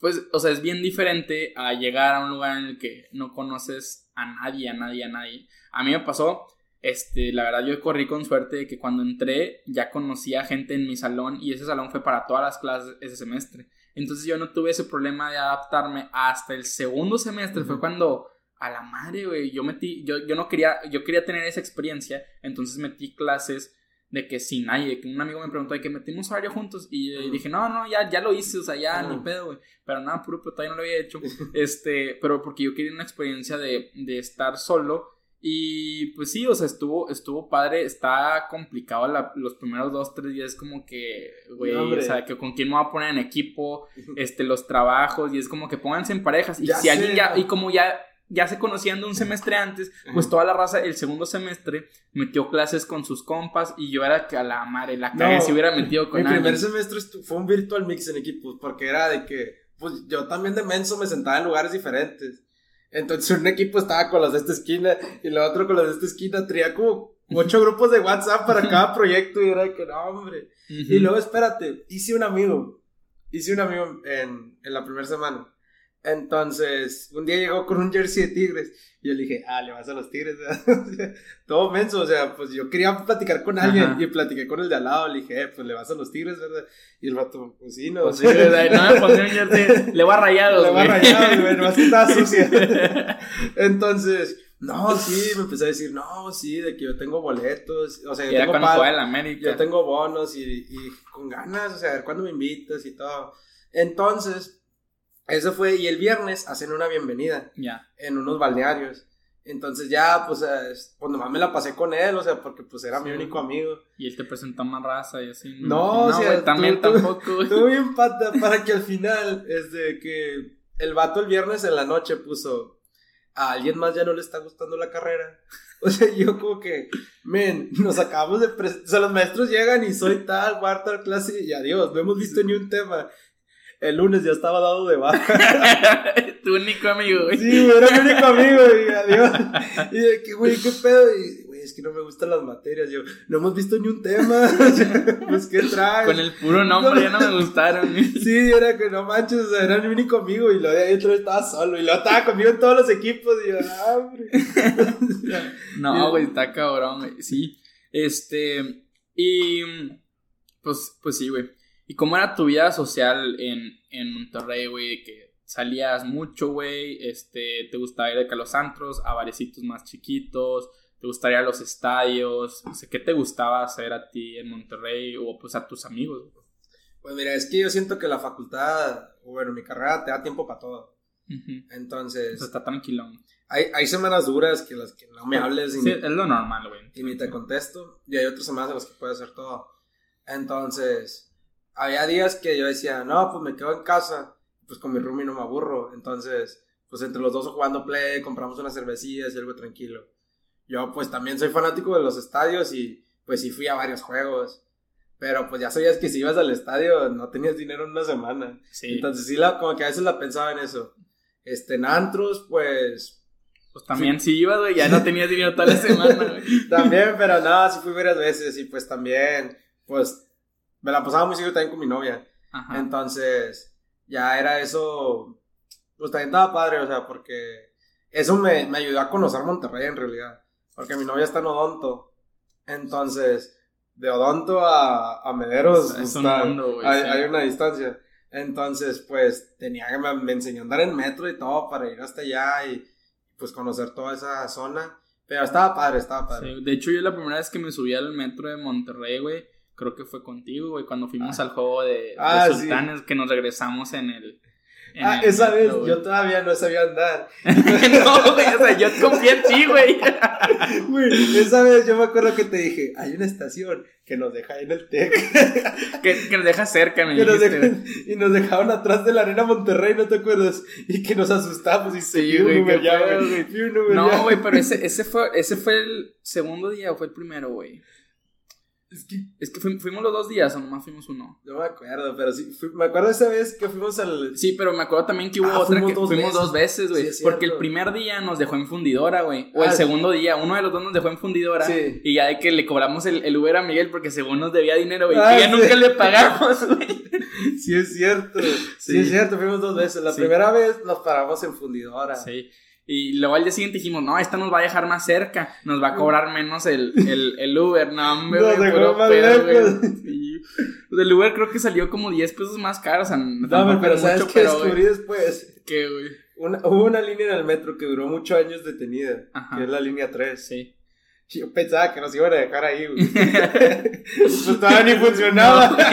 Pues, o sea, es bien diferente a llegar a un lugar en el que no conoces a nadie, a nadie, a nadie. A mí me pasó, este, la verdad yo corrí con suerte de que cuando entré ya conocía gente en mi salón y ese salón fue para todas las clases ese semestre. Entonces yo no tuve ese problema de adaptarme hasta el segundo semestre, fue cuando a la madre, güey, yo metí, yo, yo no quería, yo quería tener esa experiencia, entonces metí clases de que sin nadie, que un amigo me preguntó de que metimos horario juntos y dije, no, no, ya, ya lo hice, o sea, ya, ni pedo, güey, pero nada, puro, pero todavía no lo había hecho, *laughs* este, pero porque yo quería una experiencia de, de estar solo y pues sí, o sea, estuvo, estuvo padre, está complicado los primeros dos, tres días, como que, güey, o sea, que con quién me voy a poner en equipo, *laughs* este, los trabajos, y es como que pónganse en parejas, y si alguien ya, y como ya, ya se conocían de un semestre antes, pues toda la raza, el segundo semestre, metió clases con sus compas, y yo era que a la madre, la cagué si hubiera metido con Mi primer semestre fue un virtual mix en equipos, porque era de que, pues yo también de menso me sentaba en lugares diferentes. Entonces un equipo estaba con los de esta esquina y el otro con los de esta esquina. Traía como ocho grupos de WhatsApp para cada *laughs* proyecto y era de que no, hombre. Y luego, espérate, hice un amigo. Hice un amigo en, en la primera semana. Entonces, un día llegó con un jersey de Tigres. Y yo le dije, ah, le vas a los Tigres. *laughs* Todo menso, o sea, pues yo quería platicar con alguien y platiqué con el de al lado. Le dije, eh, pues le vas a los Tigres, ¿verdad? Y el vato, pues sí, no. Pues sí, no, pues un jersey, le va rayado. Le va rayado, güey, nomás que estaba *laughs* sucia. Entonces, no, sí, me empecé a decir, no, sí, de que yo tengo boletos. O sea, yo tengo, América. yo tengo bonos y, y con ganas, o sea, a ver cuándo me invitas y todo. Entonces eso fue, y el viernes hacen una bienvenida. Ya. En unos balnearios. Entonces ya, pues, pues nomás me la pasé con él, o sea, porque pues era mi único amigo. Y él te presentó más raza y así. No, o sea, también tampoco. Estuvo bien pata para que al final, es de que el vato el viernes en la noche puso, a alguien más ya no le está gustando la carrera. *laughs* O sea, yo como que, men, nos acabamos de... O sea, los maestros llegan y soy tal, cuarta clase y adiós, no hemos visto ni un tema. El lunes ya estaba dado de baja. *laughs* tu único amigo, güey. Sí, güey, era mi único amigo y adiós. Y de que, güey, qué pedo. Y, güey, es que no me gustan las materias. Yo, no hemos visto ni un tema. *laughs* pues, ¿qué traes? Con el puro nombre ya no me gustaron. *laughs* sí, era que no manches, o sea, era mi único amigo. Y lo de vez estaba solo. Y lo estaba conmigo en todos los equipos. Y yo, ah, hombre. no, güey, está cabrón, güey. Sí. Este. Y. Pues, pues sí, güey. ¿Y cómo era tu vida social en, en Monterrey, güey? Que salías mucho, güey, este, te gustaba ir de los antros, a barecitos más chiquitos, te gustaría los estadios, no sé, ¿qué te gustaba hacer a ti en Monterrey o pues a tus amigos? Pues mira, es que yo siento que la facultad, o bueno, mi carrera te da tiempo para todo. Entonces... está tranquilo. Hay, hay semanas duras que las que no me hables. Y sí, es lo normal, güey. Y ni te contesto. Y hay otras semanas en las que puedes hacer todo. Entonces había días que yo decía, no, pues me quedo en casa, pues con mi roomie no me aburro. Entonces, pues entre los dos jugando play, compramos unas cervecillas y algo tranquilo. Yo pues también soy fanático de los estadios y pues sí fui a varios juegos. Pero pues ya sabías que si ibas al estadio no tenías dinero en una semana. Sí. Entonces sí, la, como que a veces la pensaba en eso. Este, en antros, pues... Pues también sí, ibas, güey, ya no tenías dinero toda la semana, güey. *laughs* también, pero no, sí fui varias veces y pues también, pues me la pasaba muy seguido también con mi novia. Entonces, ya era eso, pues también estaba padre, o sea, porque eso me, me ayudó a conocer Monterrey en realidad. Porque mi novia está en Odonto. Entonces, de Odonto a, a Mederos pues, hay, una distancia. Entonces, pues tenía que me, me, enseñó a andar en metro y todo para ir hasta allá y pues conocer toda esa zona. Pero estaba padre, estaba padre. de hecho, yo la primera vez que me subí al metro de Monterrey, güey, creo que fue contigo, güey, cuando fuimos ah. al juego de, ah, Sultanes, que nos regresamos en el... ah, esa vez yo todavía no sabía andar. *laughs* no, güey, o sea, yo confié en ti, güey. *laughs* Güey, esa vez yo me acuerdo que te dije, hay una estación que nos deja en el TEC. *laughs* que, que, nos deja cerca, me Y nos dejaron atrás de la arena Monterrey, ¿no te acuerdas? Y que nos asustamos y sí, güey. No, güey, pero ese, ese, fue, ese fue el segundo día o fue el primero, güey. Es que, es que fuimos, los dos días o nomás fuimos uno. No me acuerdo, pero sí, me acuerdo esa vez que fuimos al... Sí, pero me acuerdo también que hubo ah, otra que fuimos dos veces, güey. porque el primer día nos dejó en fundidora, güey. O el ah, segundo día, uno de los dos nos dejó en fundidora. Sí. Y ya de que le cobramos el, el Uber a Miguel porque según nos debía dinero, güey. Ah, y ya nunca le pagamos, güey. *laughs* sí, es cierto. Sí. es cierto, fuimos dos veces. La primera vez nos paramos en fundidora. Sí. Y luego al día siguiente dijimos, no, esta nos va a dejar más cerca, nos va a cobrar menos el, el, el Uber, no, hombre, no, pero, más lejos. El Uber creo que salió como 10 pesos más caro, o sea, no, pero ¿sabes qué descubrí después? ¿Qué, güey? Una, hubo una línea en el metro que duró muchos años detenida, que es la línea 3. Sí. Yo pensaba que nos iban a dejar ahí, güey. *laughs* pues todavía ni *laughs* funcionaba. *laughs*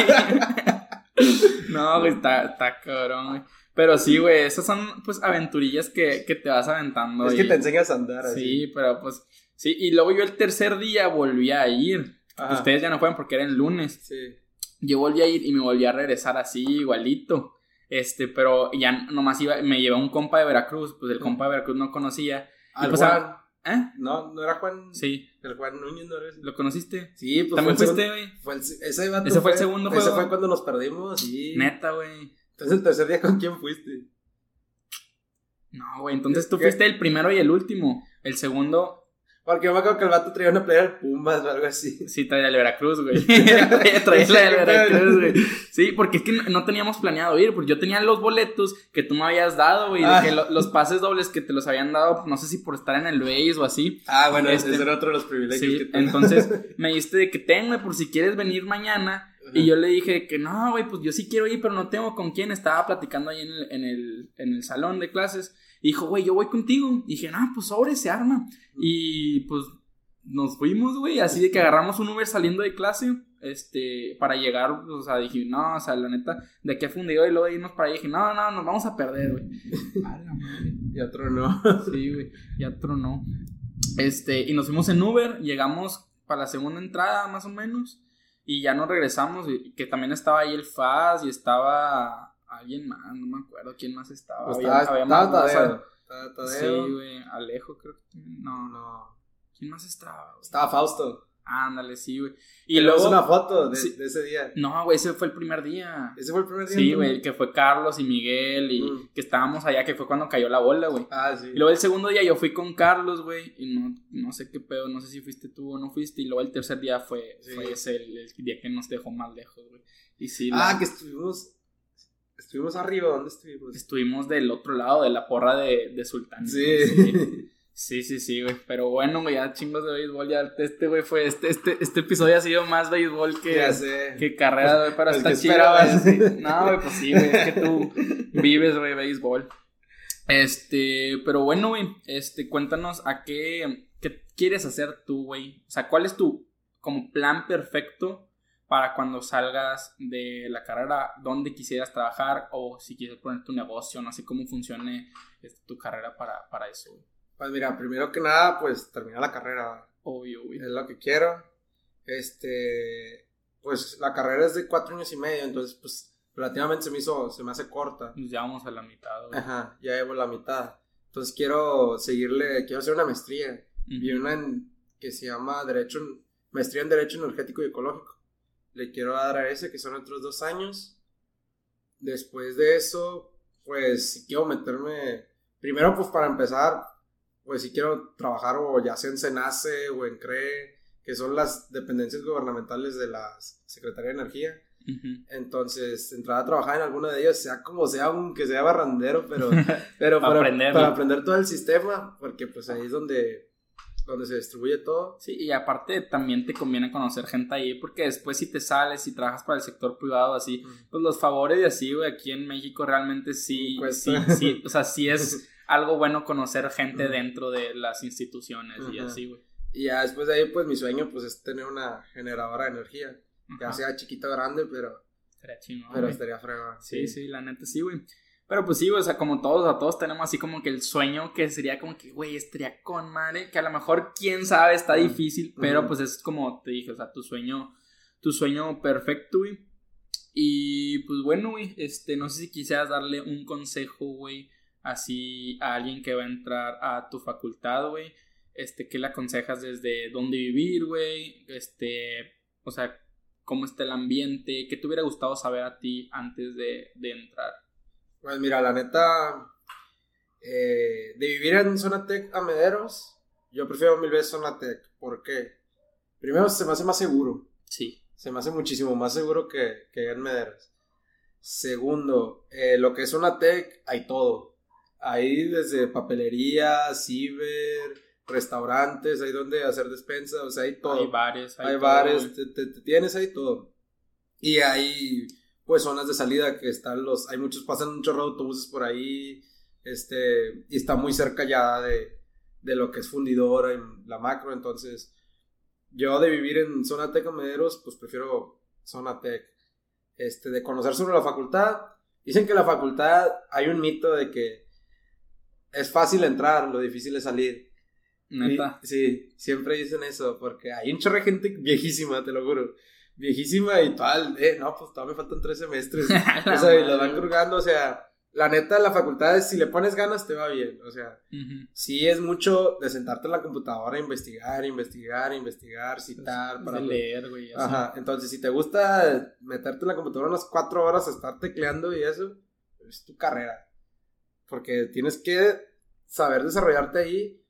No, güey, está, está cabrón, güey. Pero sí, güey, esas son pues aventurillas que, que te vas aventando. Es que te enseñas a andar así. Sí, pero pues sí, y luego yo el tercer día volví a ir. Ustedes ya no fueron porque era el lunes. Sí. Yo volví a ir y me volví a regresar así igualito. Este, pero ya nomás iba, me llevé un compa de Veracruz, pues el compa de Veracruz no conocía. ¿Al pues, Juan? ¿Eh? No, no era Juan. Sí. El Juan Núñez, ¿no eres? ¿Lo conociste? Sí, pues. ¿También fuiste, güey? Fue ese, ese fue, el segundo juego. Ese fue cuando nos perdimos, sí. Neta, güey. Entonces, el tercer día, ¿con quién fuiste? No, güey, entonces tú fuiste el primero y el último. El segundo. Porque yo me acuerdo que el vato traía una playa de Pumas o algo así. Sí, traía el Veracruz, güey. *laughs* *laughs* traía la del Veracruz, güey. Sí, porque es que no teníamos planeado ir, porque yo tenía los boletos que tú me habías dado, güey. Ah. Que los pases dobles que te los habían dado, no sé si por estar en el Base o así. Ah, bueno, este, ese era otro de los privilegios sí, Entonces *laughs* me diste de que tenme por si quieres venir mañana y yo le dije que no, güey, pues yo sí quiero ir, pero no tengo con quién. Estaba platicando ahí en el, en el, en el salón de clases. Y dijo, güey, yo voy contigo. Y dije, no, pues sobre se arma. Y pues nos fuimos, güey, así de que agarramos un Uber saliendo de clase, este, para llegar, o sea, dije, no, o sea, la neta, de aquí a fundido y luego irnos para allá, dije, no, no, nos vamos a perder, güey. *laughs* Y otro no. Sí, güey, y otro no. Este, y nos fuimos en Uber, llegamos para la segunda entrada, más o menos. Y ya nos regresamos, y que también estaba ahí el Faz y estaba alguien más, no me acuerdo quién más estaba. Pues estaba, estaba, Tadeo, estaba Tadeo. Sí, güey. Alejo, creo que. No, no. ¿Quién más estaba? güey? Estaba Fausto. Ándale, sí, güey. Y luego luego. una foto de, Sí. de ese día. No, güey, ese fue el primer día. Ese fue el primer día. Sí, güey, que fue Carlos y Miguel y Mm. que estábamos allá, que fue cuando cayó la bola, güey. Ah, sí. Y luego el segundo día yo fui con Carlos, güey, y no, no sé qué pedo, no sé si fuiste tú o no fuiste. Y luego el tercer día fue, Sí. fue ese, el, el día que nos dejó más lejos, güey. Y sí, Ah, la- que estuvimos. Estuvimos arriba, ¿dónde estuvimos? estuvimos del otro lado de la porra de, de Sultán. Sí. Sí, sí, sí, güey. Pero bueno, güey, ya chingos de béisbol. Ya este, güey, fue. Este, este, este episodio ha sido más béisbol que, ya sé. que carrera, güey. Pero Pues, ¿qué chido, sí. *laughs* No, güey, pues sí, güey. Es que tú vives, güey, béisbol. Este, pero bueno, güey. Este, cuéntanos a qué, qué quieres hacer tú, güey. O sea, ¿cuál es tu como plan perfecto para cuando salgas de la carrera? ¿Dónde quisieras trabajar? O si quieres poner tu negocio, no sé cómo funcione este, tu carrera para, para eso, güey. Pues mira, primero que nada, pues terminar la carrera. Obvio, güey. Es lo que quiero. Este. Pues la carrera es de cuatro años y medio, entonces, pues relativamente se me hizo, se me hace corta. Pues ya vamos a la mitad, güey. Ajá, ya llevo la mitad. Entonces quiero seguirle, quiero hacer una maestría. Y Ujú. una en- que se llama Derecho, Maestría en Derecho Energético y Ecológico. Le quiero dar a ese, que son otros dos años. Después de eso, pues quiero meterme, primero pues para empezar, pues si quiero trabajar o ya sea en SENACE o en CRE, que son las dependencias gubernamentales de la Secretaría de Energía. Ujú. Entonces, entrar a trabajar en alguna de ellas, sea como sea, aunque sea barrandero, pero, *laughs* pero Para para, aprenderlo. para aprender todo el sistema, porque pues ahí es donde, donde se distribuye todo. Sí, y aparte también te conviene conocer gente ahí, porque después si te sales y trabajas para el sector privado así, pues los favores y así, güey, aquí en México realmente sí, sí, Cuesta. sí, o sea, sí es *laughs* algo bueno conocer gente dentro de las instituciones y así, güey. Y ya después de ahí, pues mi sueño pues es tener una generadora de energía, ya sea chiquita o grande, pero, Estaría chingón, pero estaría fregón. Sí, sí, la neta sí, güey. Pero pues sí, güey, o sea, como todos, a todos tenemos así como que el sueño que sería como que, güey, estaría con madre, que a lo mejor, quién sabe, está difícil, pero pues es como te dije, o sea, tu sueño, tu sueño perfecto, güey. Y pues bueno, güey, este, no sé si quisieras darle un consejo, güey, así a alguien que va a entrar a tu facultad, güey. Este, ¿qué le aconsejas desde dónde vivir, güey? Este, o sea, cómo está el ambiente, qué te hubiera gustado saber a ti antes de, de entrar. Pues mira, la neta, eh, de vivir en Zona Tech a Mederos, yo prefiero mil veces Zona Tech. ¿Por qué? Primero, se me hace más seguro. Sí. Se me hace muchísimo más seguro que, que en Mederos. Segundo, eh, lo que es una tech, hay todo. Hay desde papelería, ciber, restaurantes, hay donde hacer despensa, o sea, hay todo. Hay bares, hay todo, bares, te, te- te tienes ahí todo. Y hay pues zonas de salida que están los, hay muchos, pasan un chorro de autobuses por ahí, este, y está muy cerca ya de, de lo que es fundidora en la macro, entonces yo de vivir en zona tech Mederos, pues prefiero zona tech. Este, de conocer sobre la facultad, dicen que la facultad hay un mito de que es fácil entrar, lo difícil es salir. Neta. Y- sí, siempre dicen eso, porque hay un chorro de gente viejísima, te lo juro. Viejísima y tal, eh, no, pues todavía me faltan tres semestres. *laughs* o sea, y lo van crujando, o sea, la neta, la facultad es, si le pones ganas, te va bien. O sea, Ujú. sí es mucho de sentarte en la computadora, investigar, investigar, investigar, citar, para... de leer, güey. Ajá, entonces si te gusta meterte en la computadora unas cuatro horas a estar tecleando y eso, es tu carrera. Porque tienes que saber desarrollarte ahí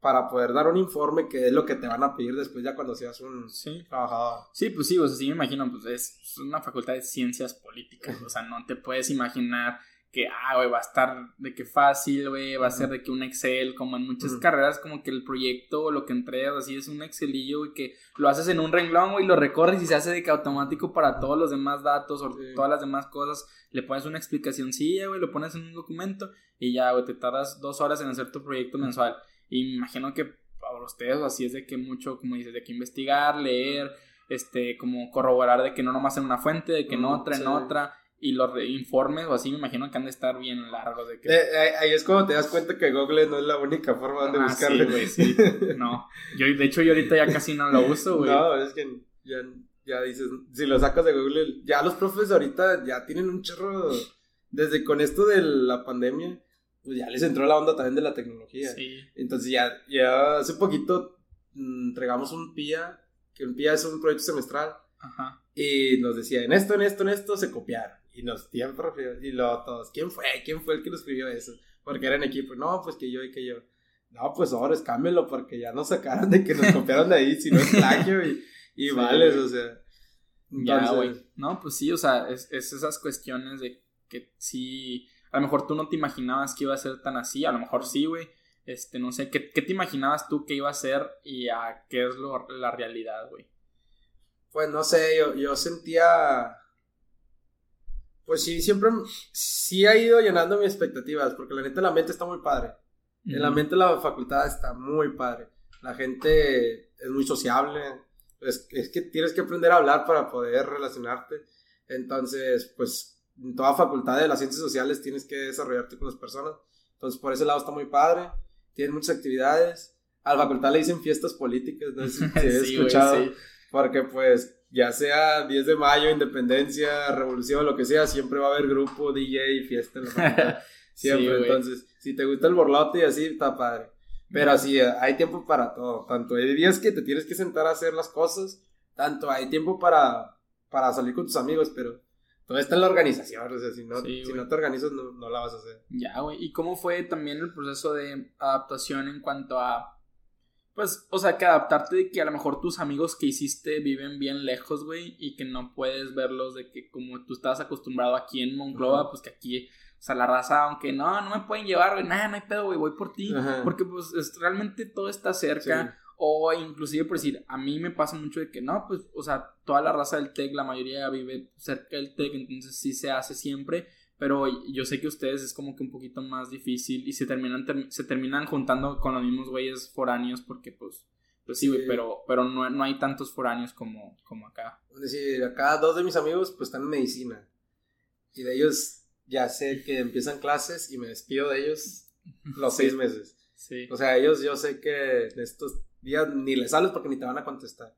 para poder dar un informe que es lo que te van a pedir después ya cuando seas un Sí. trabajador. Sí, pues sí, o sea, sí me imagino, pues es, es una facultad de ciencias políticas, o sea, no te puedes imaginar que, ah, güey, va a estar de que fácil, güey, va a ser de que un Excel, como en muchas carreras, como que el proyecto o lo que entregas, así es un Excelillo, güey, que lo haces en un renglón, güey, lo recorres y se hace de que automático para todos los demás datos o Sí. todas las demás cosas, le pones una explicacióncilla, güey, lo pones en un documento y ya, güey, te tardas dos horas en hacer tu proyecto mensual. Y me imagino que para ustedes así es de que mucho, como dices, de que investigar, leer, este, como corroborar de que no nomás en una fuente, de que en Mm, otra, en otra, y los informes o así, me imagino que han de estar bien largos de que... Eh, eh, ahí es cuando te das cuenta que Google no es la única forma de Ah, buscarle. sí, güey, sí. *laughs* No, yo de hecho yo ahorita ya casi no lo uso, güey. No, es que ya, ya dices, si lo sacas de Google, ya los profes ahorita ya tienen un chorro, desde con esto de la pandemia, pues ya les entró la onda también de la tecnología. Sí. Entonces ya, ya hace poquito mm, entregamos un PIA, que un PIA es un proyecto semestral, Ajá. y nos decía, en esto, en esto, en esto se copiaron. Y nos tiempo y luego todos, ¿quién fue? ¿Quién fue el que lo escribió eso? Porque era en equipo. No, pues que yo y que yo. No, pues ahora cámbialo porque ya nos sacaron de que nos *laughs* copiaron de ahí, si no es *laughs* plagio y, y Sí, vales, o sea. Ya, güey. No, pues sí, o sea, es, es esas cuestiones de que sí, a lo mejor tú no te imaginabas que iba a ser tan así, a lo mejor sí, güey. Este, no sé, ¿qué, qué te imaginabas tú que iba a ser y a qué es lo, la realidad, güey? Pues no sé, yo, yo sentía. Pues sí, siempre. Sí ha ido llenando mis expectativas, porque la neta, la mente está muy padre. En la mente la facultad está muy padre. La gente es muy sociable. Es, es que tienes que aprender a hablar para poder relacionarte. Entonces, pues, en toda facultad de las ciencias sociales tienes que desarrollarte con las personas. Entonces, por ese lado está muy padre. Tienen muchas actividades. A la facultad le dicen fiestas políticas, no sé si, *laughs* si has Sí, güey, escuchado. sí. Porque, pues, ya sea 10 de mayo, independencia, revolución, lo que sea, siempre va a haber grupo, DJ fiesta en la. *laughs* Siempre, Sí, entonces, si te gusta el borlote y así, está padre. Pero sí, hay tiempo para todo. Tanto hay días que te tienes que sentar a hacer las cosas, tanto hay tiempo para, para salir con tus amigos, pero todo está en la organización. O sea, si no, Sí, si no te organizas, no, no la vas a hacer. Ya, güey. ¿Y cómo fue también el proceso de adaptación en cuanto a. Pues, o sea, que adaptarte de que a lo mejor tus amigos que hiciste viven bien lejos, güey, y que no puedes verlos de que como tú estabas acostumbrado aquí en Monclova, Ajá. pues que aquí, o sea, la raza, aunque no, no me pueden llevar, güey, nada, no hay pedo, güey, voy por ti, Ajá. porque pues es- realmente todo está cerca, o inclusive por decir, a mí me pasa mucho de que no, pues, o sea, toda la raza del TEC, la mayoría vive cerca del TEC, entonces sí se hace siempre, pero yo sé que ustedes es como que un poquito más difícil y se terminan, term- se terminan juntando con los mismos güeyes foráneos porque pues, pues sí, güey, Sí. pero, pero no, no hay tantos foráneos como, como acá. Es decir, acá dos de mis amigos pues están en medicina. Y de ellos ya sé que empiezan clases y me despido de ellos *laughs* los Sí. seis meses. Sí. O sea, ellos yo sé que en estos días ni les hablas porque ni te van a contestar.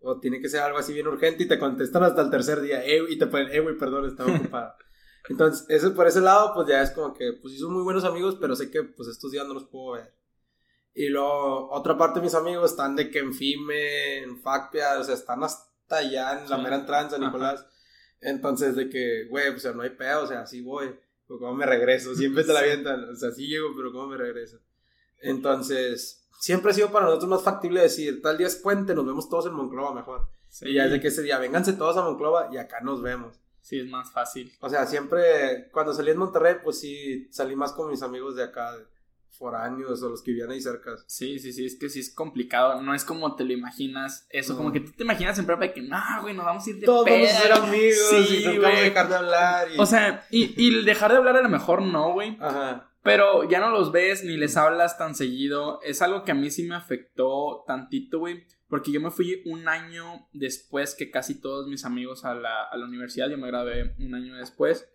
O tiene que ser algo así bien urgente y te contestan hasta el tercer día. Eh, y te ponen, eh, güey, perdón, estaba *laughs* ocupado. Entonces, ese, por ese lado, pues ya es como que, pues sí son muy buenos amigos, pero sé que pues estos días no los puedo ver. Y luego, otra parte de mis amigos están de que en FIME, en FACPIA, o sea, están hasta allá en la Sí. mera entrada en San Ajá. Nicolás. Entonces, de que, güey, o sea, no hay pedo, o sea, así voy. Pues, ¿cómo me regreso? Siempre te la *laughs* avientan. O sea, sí llego, pero ¿cómo me regreso? Entonces, siempre ha sido para nosotros más factible decir, tal día es puente, nos vemos todos en Monclova mejor. Sí. Y ya es de que ese día, vénganse todos a Monclova y acá nos vemos. Sí, es más fácil. O sea, siempre, cuando salí en Monterrey, pues sí, salí más con mis amigos de acá, de foráneos o los que vivían ahí cerca. Sí, sí, sí, es que sí es complicado. No es como te lo imaginas. Eso, No. como que tú te imaginas en prepa de que no, güey, nos vamos a ir de Todos vamos a ser güey". amigos Sí, y nunca vamos a güey. dejar de hablar. Y... O sea, y, y dejar de hablar a lo mejor no, güey. Ajá. Pero ya no los ves ni les hablas tan seguido. Es algo que a mí sí me afectó tantito, güey. Porque yo me fui un año después que casi todos mis amigos a la, a la universidad. Yo me gradué un año después.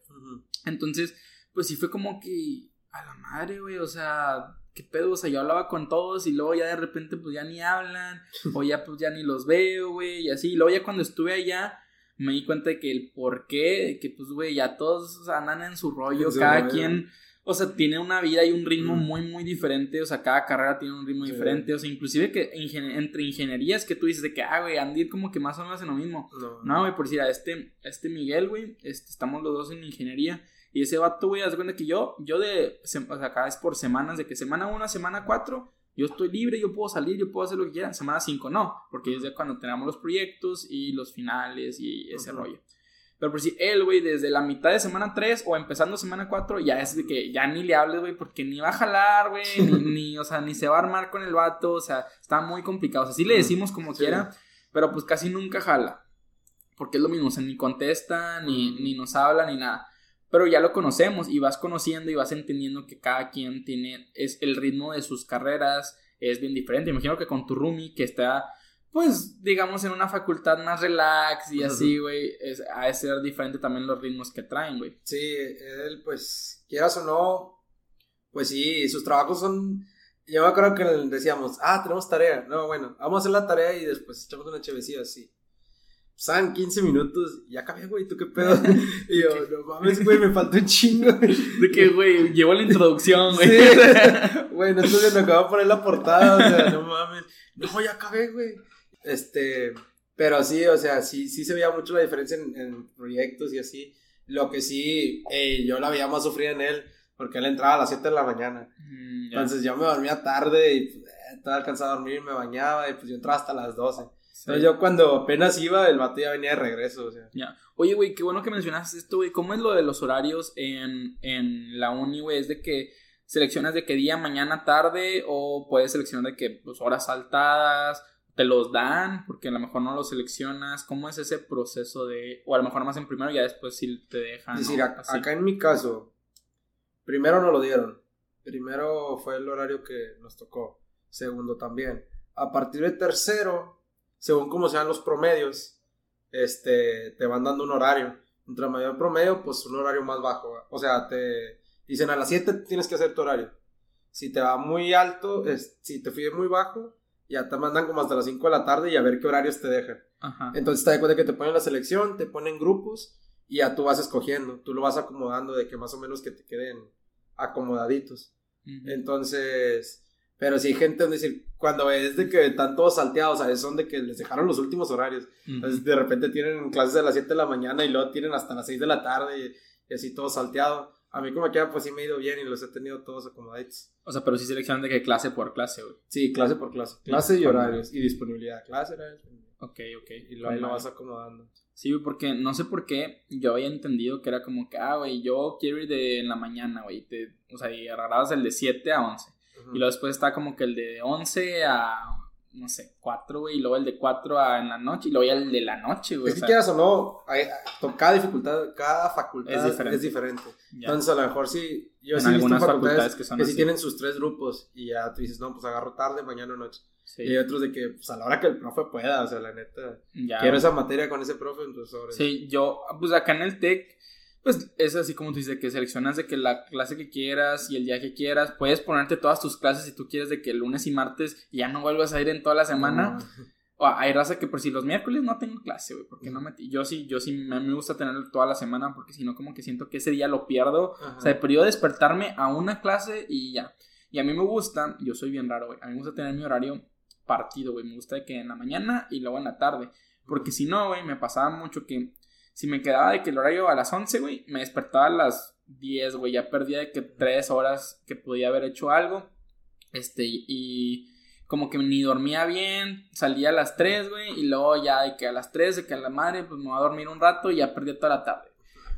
Entonces, pues sí fue como que a la madre, güey. O sea, qué pedo. O sea, yo hablaba con todos y luego ya de repente, pues ya ni hablan. *laughs* o ya, pues ya ni los veo, güey. Y así. Y luego ya cuando estuve allá. Me di cuenta de que el por qué, que pues, güey, ya todos o sea, andan en su rollo, cada quien, o sea, tiene una vida y un ritmo Mm. muy, muy diferente, o sea, cada carrera tiene un ritmo Sí. diferente, o sea, inclusive que ingen- entre ingenierías que tú dices de que, ah, güey, Andir como que más o menos en lo mismo. No, No, güey, por decir, a este, a este Miguel, güey, este, estamos los dos en ingeniería. Y ese vato, güey, haz cuenta que yo, yo de, o sea, acá es por semanas, de que semana 1, semana 4, yo estoy libre, yo puedo salir, yo puedo hacer lo que quiera. Semana 5 no, porque es de cuando tenemos los proyectos y los finales y ese rollo. Pero por si él, güey, desde la mitad de semana 3 o empezando semana 4, ya es de que ya ni le hables, güey, porque ni va a jalar, güey, *laughs* ni, ni, o sea, ni se va a armar con el vato, o sea, está muy complicado. O sea, sí le decimos como Sí. quiera, pero pues casi nunca jala. Porque es lo mismo, o sea, ni contesta, ni, ni nos habla, ni nada. Pero ya lo conocemos y vas conociendo y vas entendiendo que cada quien tiene, es el ritmo de sus carreras es bien diferente. Imagino que con tu roomie que está, pues, digamos, en una facultad más relax y así, güey, es, ha de ser diferente también los ritmos que traen, güey. Sí, él, pues, quieras o no, pues sí, sus trabajos son. Yo me acuerdo que decíamos, ah, tenemos tarea. No, bueno, vamos a hacer la tarea y después echamos una chevecilla así. San 15 minutos, ya acabé, güey, ¿tú qué pedo? *laughs* y yo, no mames, güey, me faltó un chingo. *laughs* De que, güey, llevo la introducción, güey. Sí, *laughs* güey, no estoy viendo, acabo de poner la portada, o sea, no mames. No, ya acabé, güey. Este, pero sí, o sea, sí, sí se veía mucho la diferencia en, proyectos y así. Lo que sí, eh, yo la veía más sufrir en él, porque él entraba a las 7 de la mañana. Mm, Entonces yo me dormía tarde y pues, estaba alcanzado a dormir, me bañaba y pues yo entraba hasta las 12. Entonces yo cuando apenas iba, el vato ya venía de regreso, o sea. Ya. Oye, güey, qué bueno que mencionaste esto, güey. ¿Cómo es lo de los horarios en, en la uni, güey? ¿Es de que seleccionas de qué día, mañana, tarde? ¿O puedes seleccionar de que, pues, horas saltadas? ¿Te los dan? Porque a lo mejor no los seleccionas. ¿Cómo es ese proceso de...? O a lo mejor más en primero y ya después sí te dejan, Es decir, acá en mi caso, primero no lo dieron. Primero fue el horario que nos tocó. Segundo también. A partir de tercero según cómo sean los promedios, este, te van dando un horario. Entre mayor promedio, pues un horario más bajo. O sea, te dicen a las 7 tienes que hacer tu horario. Si te va muy alto, es, si te fui muy bajo, ya te mandan como hasta las 5 de la tarde y a ver qué horarios te dejan. Entonces te das cuenta que te ponen la selección, te ponen grupos y ya tú vas escogiendo. Tú lo vas acomodando de que más o menos que te queden acomodaditos. Entonces, pero si hay gente, es decir, cuando es de que están todos salteados, ¿sabes? Son de que les dejaron los últimos horarios. Entonces, de repente tienen clases a las 7 de la mañana y luego tienen hasta las 6 de la tarde y, así todo salteado. A mí como queda, pues sí me ha ido bien y los he tenido todos acomodaditos. O sea, pero sí seleccionan de qué clase por clase, güey. Sí, clase por clase. Clase y horarios y disponibilidad. Clase, horarios. Ok, ok. Y luego ahí lo vas acomodando. Sí, porque no sé por qué yo había entendido que era como que, ah, güey, yo quiero ir de en la mañana, güey. O sea, y agarrabas el de 7 a 11. Y luego después está como que el de 11 a, no sé, 4, güey. Y luego el de 4 a en la noche. Y luego ya el de la noche, güey. Si quieras o no, cada dificultad, cada facultad es diferente. Entonces, a lo mejor sí. Yo sí he visto facultades, que, son que sí tienen sus tres grupos. Y ya tú dices, no, pues agarro tarde, mañana o noche. Y hay otros de que, pues a la hora que el profe pueda, o sea, la neta. quiero esa materia con ese profe, entonces sobre. Sí, yo, pues acá en el TEC pues es así como tú dices, que seleccionas de que la clase que quieras y el día que quieras, puedes ponerte todas tus clases si tú quieres de que el lunes y martes ya no vuelvas a ir en toda la semana. O hay raza que por si los miércoles no tengo clase, güey, porque no me... Yo sí, yo sí me, me gusta tenerlo toda la semana porque si no como que siento que ese día lo pierdo. O sea, de despertarme a una clase y ya. Y a mí me gusta, yo soy bien raro, güey, a mí me gusta tener mi horario partido, güey, me gusta que en la mañana y luego en la tarde. Porque si no, güey, me pasaba mucho que si me quedaba de que el horario a las 11, güey, me despertaba a las 10, güey, ya perdía de que 3 horas que podía haber hecho algo. Este, y como que ni dormía bien, salía a las 3, güey, y luego ya de que a las 3, de que a la madre, pues me voy a dormir un rato y ya perdí toda la tarde.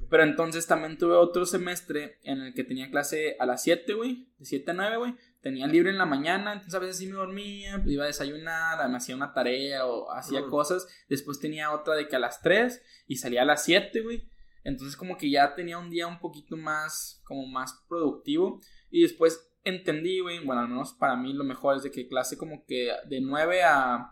Pero entonces también tuve otro semestre en el que tenía clase a las 7, güey, de 7 a 9, güey tenía libre en la mañana, entonces a veces sí me dormía, pues iba a desayunar, me hacía una tarea o hacía cosas. Después tenía otra de que a las 3 y salía a las 7, güey. Entonces como que ya tenía un día un poquito más, como más productivo. Y después entendí, güey, bueno, al menos para mí lo mejor es de que clase como que de 9 a,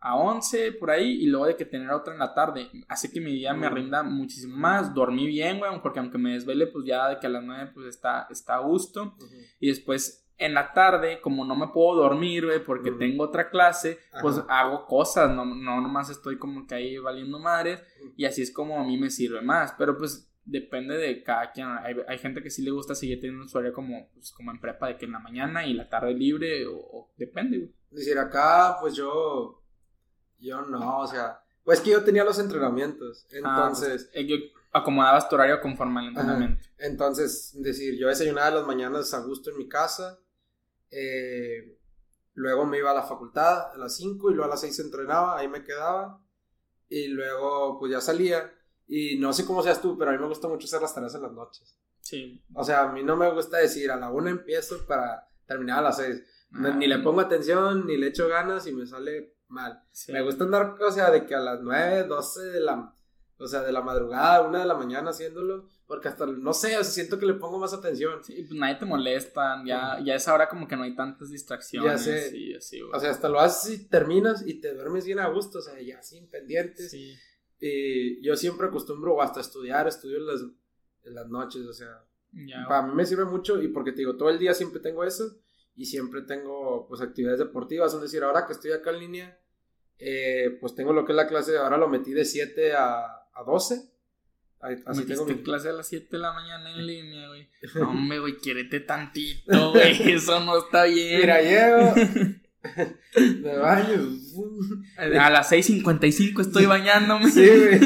a 11 por ahí y luego de que tener otra en la tarde. Hace que mi día me rinda muchísimo más. Dormí bien, güey, porque aunque me desvele, pues ya de que a las 9 pues está, está a gusto. Y después en la tarde, como no me puedo dormir, güey, porque tengo otra clase, pues hago cosas, no, no nomás estoy como que ahí valiendo madres, y así es como a mí me sirve más, pero pues depende de cada quien, hay, gente que sí le gusta seguir teniendo un horario como, pues, como en prepa, de que en la mañana y la tarde libre, o, depende, güey. Es decir, acá, pues yo, yo no, o sea, pues que yo tenía los entrenamientos, ah, pues, entonces... Eh, yo acomodabas tu horario conforme al entrenamiento. Entonces, decir, yo desayunaba las mañanas a gusto en mi casa, eh, luego me iba a la facultad a las 5 y luego a las 6 entrenaba, ahí me quedaba. Y luego pues ya salía. Y no sé cómo seas tú, pero a mí me gusta mucho hacer las tareas en las noches. Sí. O sea, a mí no me gusta decir a la 1 empiezo para terminar a las 6. Ah, ni le pongo atención, ni le echo ganas y me sale mal. Me gusta andar, o sea, de que a las 9, 12 de la, o sea, de la madrugada, 1 de la mañana haciéndolo porque hasta, no sé, o sea, siento que le pongo más atención. Sí, pues nadie te molesta, ya, ya es ahora como que no hay tantas distracciones. Ya sé. Y así, O sea, hasta lo haces y terminas y te duermes bien a gusto, o sea, ya sin pendientes. Sí. Y yo siempre acostumbro hasta estudiar, estudio en las, en las noches, o sea. Para mí me sirve mucho y porque te digo, todo el día siempre tengo eso y siempre tengo pues actividades deportivas, es decir, ahora que estoy acá en línea, eh, pues tengo lo que es la clase, ahora lo metí de 7 a, a 12. Ahí- Así Metiste tengo mi... clase a las 7 de la mañana en *laughs* línea, güey. No, hombre, güey, quiérete tantito, güey. *laughs* Eso no está bien. Mira, llego, *laughs* me baño, pum. A las 6.55 estoy bañándome. sí, güey,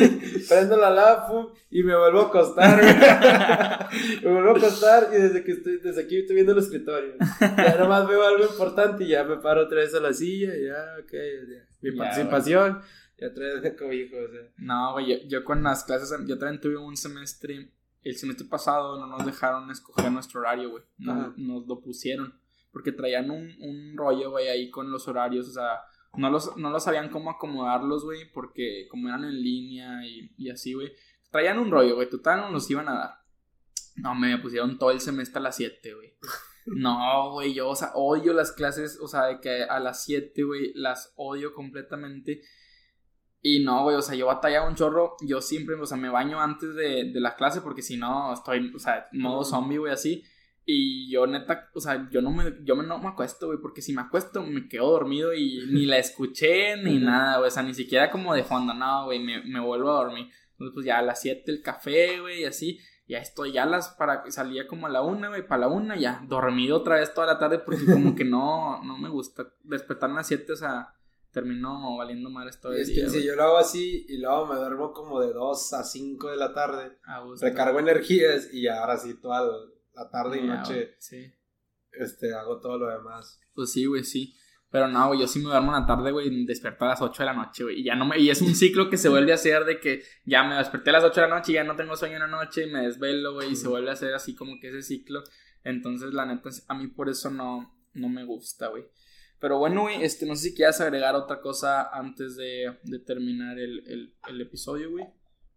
prendo la lava, pum, y me vuelvo a acostar, güey. me vuelvo a acostar y desde que estoy, desde aquí estoy viendo el escritorio. Ya nomás veo algo importante y ya me paro otra vez a la silla y ya, ok, ya. mi Ya, participación, ya otra vez me *laughs* cobijo, o sea. No, güey, yo, yo con las clases, yo también tuve un semestre, el semestre pasado no nos dejaron escoger nuestro horario, güey. Nos lo pusieron. Porque traían un, un rollo, güey, ahí con los horarios, o sea, no los, no los sabían cómo acomodarlos, güey, porque como eran en línea y, y así, güey. Traían un rollo, güey, total no nos iban a dar. No, me pusieron todo el semestre a las 7, güey. *laughs* No, güey, yo, o sea, odio las clases, o sea, de que a las 7, güey, las odio completamente. Y no, güey, o sea, yo batallaba un chorro. Yo siempre, o sea, me baño antes de, de la clase porque si no, estoy, o sea, modo zombie, güey, así. Y yo, neta, o sea, yo no me, yo me, no me acuesto, güey, porque si me acuesto me quedo dormido y ni la escuché *laughs* ni nada, güey, o sea, ni siquiera como de fondo, no, güey, me, me vuelvo a dormir. Entonces, pues ya a las 7 el café, güey, y así. Ya estoy, ya las, para, salía como a la una, güey, para la una, ya, dormido otra vez toda la tarde porque como que no, no me gusta despertarme a las 7, o sea, termino valiendo mal el es que si yo lo hago así y luego me duermo como de 2 a 5 de la tarde, recargo energías y ahora sí toda la- tarde y noche Sí. este, hago todo lo demás. Pues sí, güey, sí. Pero no, güey, yo sí me duermo en la tarde, güey, y despierto a las 8 de la noche, güey. Y ya no me... Y es un ciclo que se vuelve a hacer de que ya me desperté a las 8 de la noche y ya no tengo sueño en la noche y me desvelo, güey, y se vuelve a hacer así como que ese ciclo. Entonces, la neta, a mí por eso no, no me gusta, güey. Pero bueno, güey, este, no sé si quieras agregar otra cosa antes de, de terminar el, el, el episodio, güey.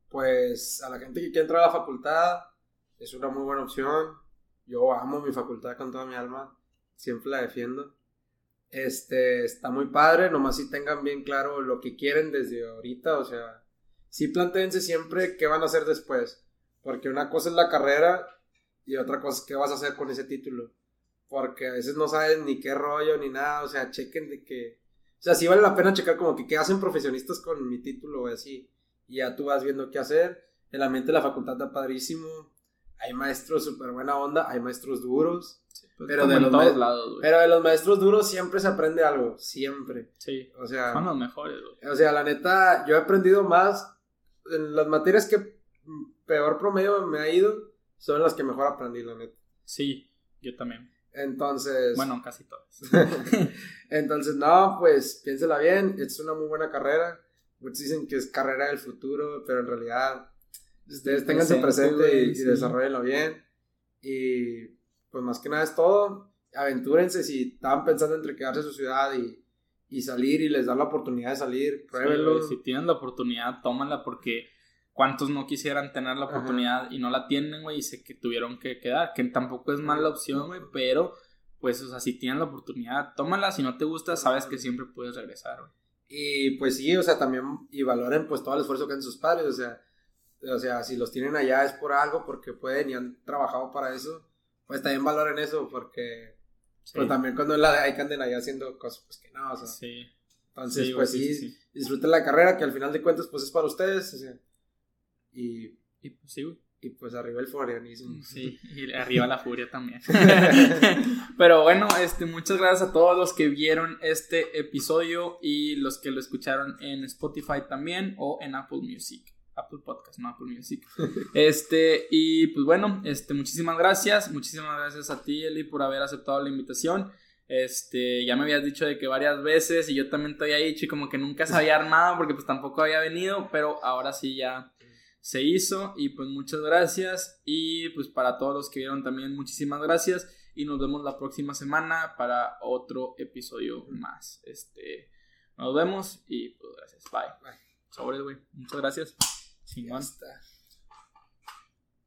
Pues a la gente que quiere entrar a la facultad es una muy buena opción. Yo amo mi facultad con toda mi alma, siempre la defiendo. Este, está muy padre, nomás si tengan bien claro lo que quieren desde ahorita, o sea, sí planteense siempre qué van a hacer después, porque una cosa es la carrera y otra cosa es qué vas a hacer con ese título, porque a veces no saben ni qué rollo ni nada, o sea, chequen de que, o sea, sí vale la pena checar como que qué hacen profesionistas con mi título o así, y ya tú vas viendo qué hacer, el ambiente de la facultad está padrísimo, hay maestros súper buena onda, hay maestros duros, Pues Pero de los todos lados, pero de los maestros duros siempre se aprende algo, siempre. Sí. O sea, Son los mejores, güey. o sea, la neta, yo he aprendido más en las materias que peor promedio me ha ido, son las que mejor aprendí, la neta. Sí, yo también. Entonces, Bueno, casi todos. *laughs* entonces, no, pues piénsela bien, es una muy buena carrera. Muchos dicen que es carrera del futuro, pero en realidad ustedes ténganse Presente, presente y, sí. desarrollenlo bien. Y pues más que nada es todo. Aventúrense si estaban pensando entre quedarse en su ciudad y, y salir y les dan la oportunidad de salir, pruébenlo. Sí, si tienen la oportunidad, tómala porque cuántos no quisieran tener la Ajá. oportunidad y no la tienen, güey, y se que tuvieron que quedar, que tampoco es mala opción, güey, pero pues, o sea, si tienen la oportunidad, tómala, si no te gusta, sabes que siempre puedes regresar, güey. Y pues sí, o sea, también, y valoren pues todo el esfuerzo que hacen sus padres, o sea, o sea, si los tienen allá es por algo, porque pueden y han trabajado para eso, pues también valoren eso, porque Sí. pues también cuando la hay que anden allá haciendo cosas, pues que no, o sea, Sí. entonces Sí, pues sí, sí. disfruten la carrera, que al final de cuentas pues es para ustedes, o sea, y, Y pues sí, güey. y pues arriba el florianismo. Sí, *laughs* y arriba la furia también. *laughs* Pero bueno, este, muchas gracias a todos los que vieron este episodio y los que lo escucharon en Spotify también o en Apple Music. Apple Podcast, no Apple Music. *laughs* Este, y pues bueno, este, muchísimas gracias. Muchísimas gracias a ti, Eli, por haber aceptado la invitación. Este, ya me habías dicho de que varias veces y yo también te había dicho y como que nunca se había armado porque pues tampoco había venido, pero ahora sí ya se hizo y pues muchas gracias y pues para todos los que vieron también muchísimas gracias y nos vemos la próxima semana para otro episodio más. Este, nos vemos y pues gracias. Bye. Bye. Sobres, güey. Muchas gracias. Chingón.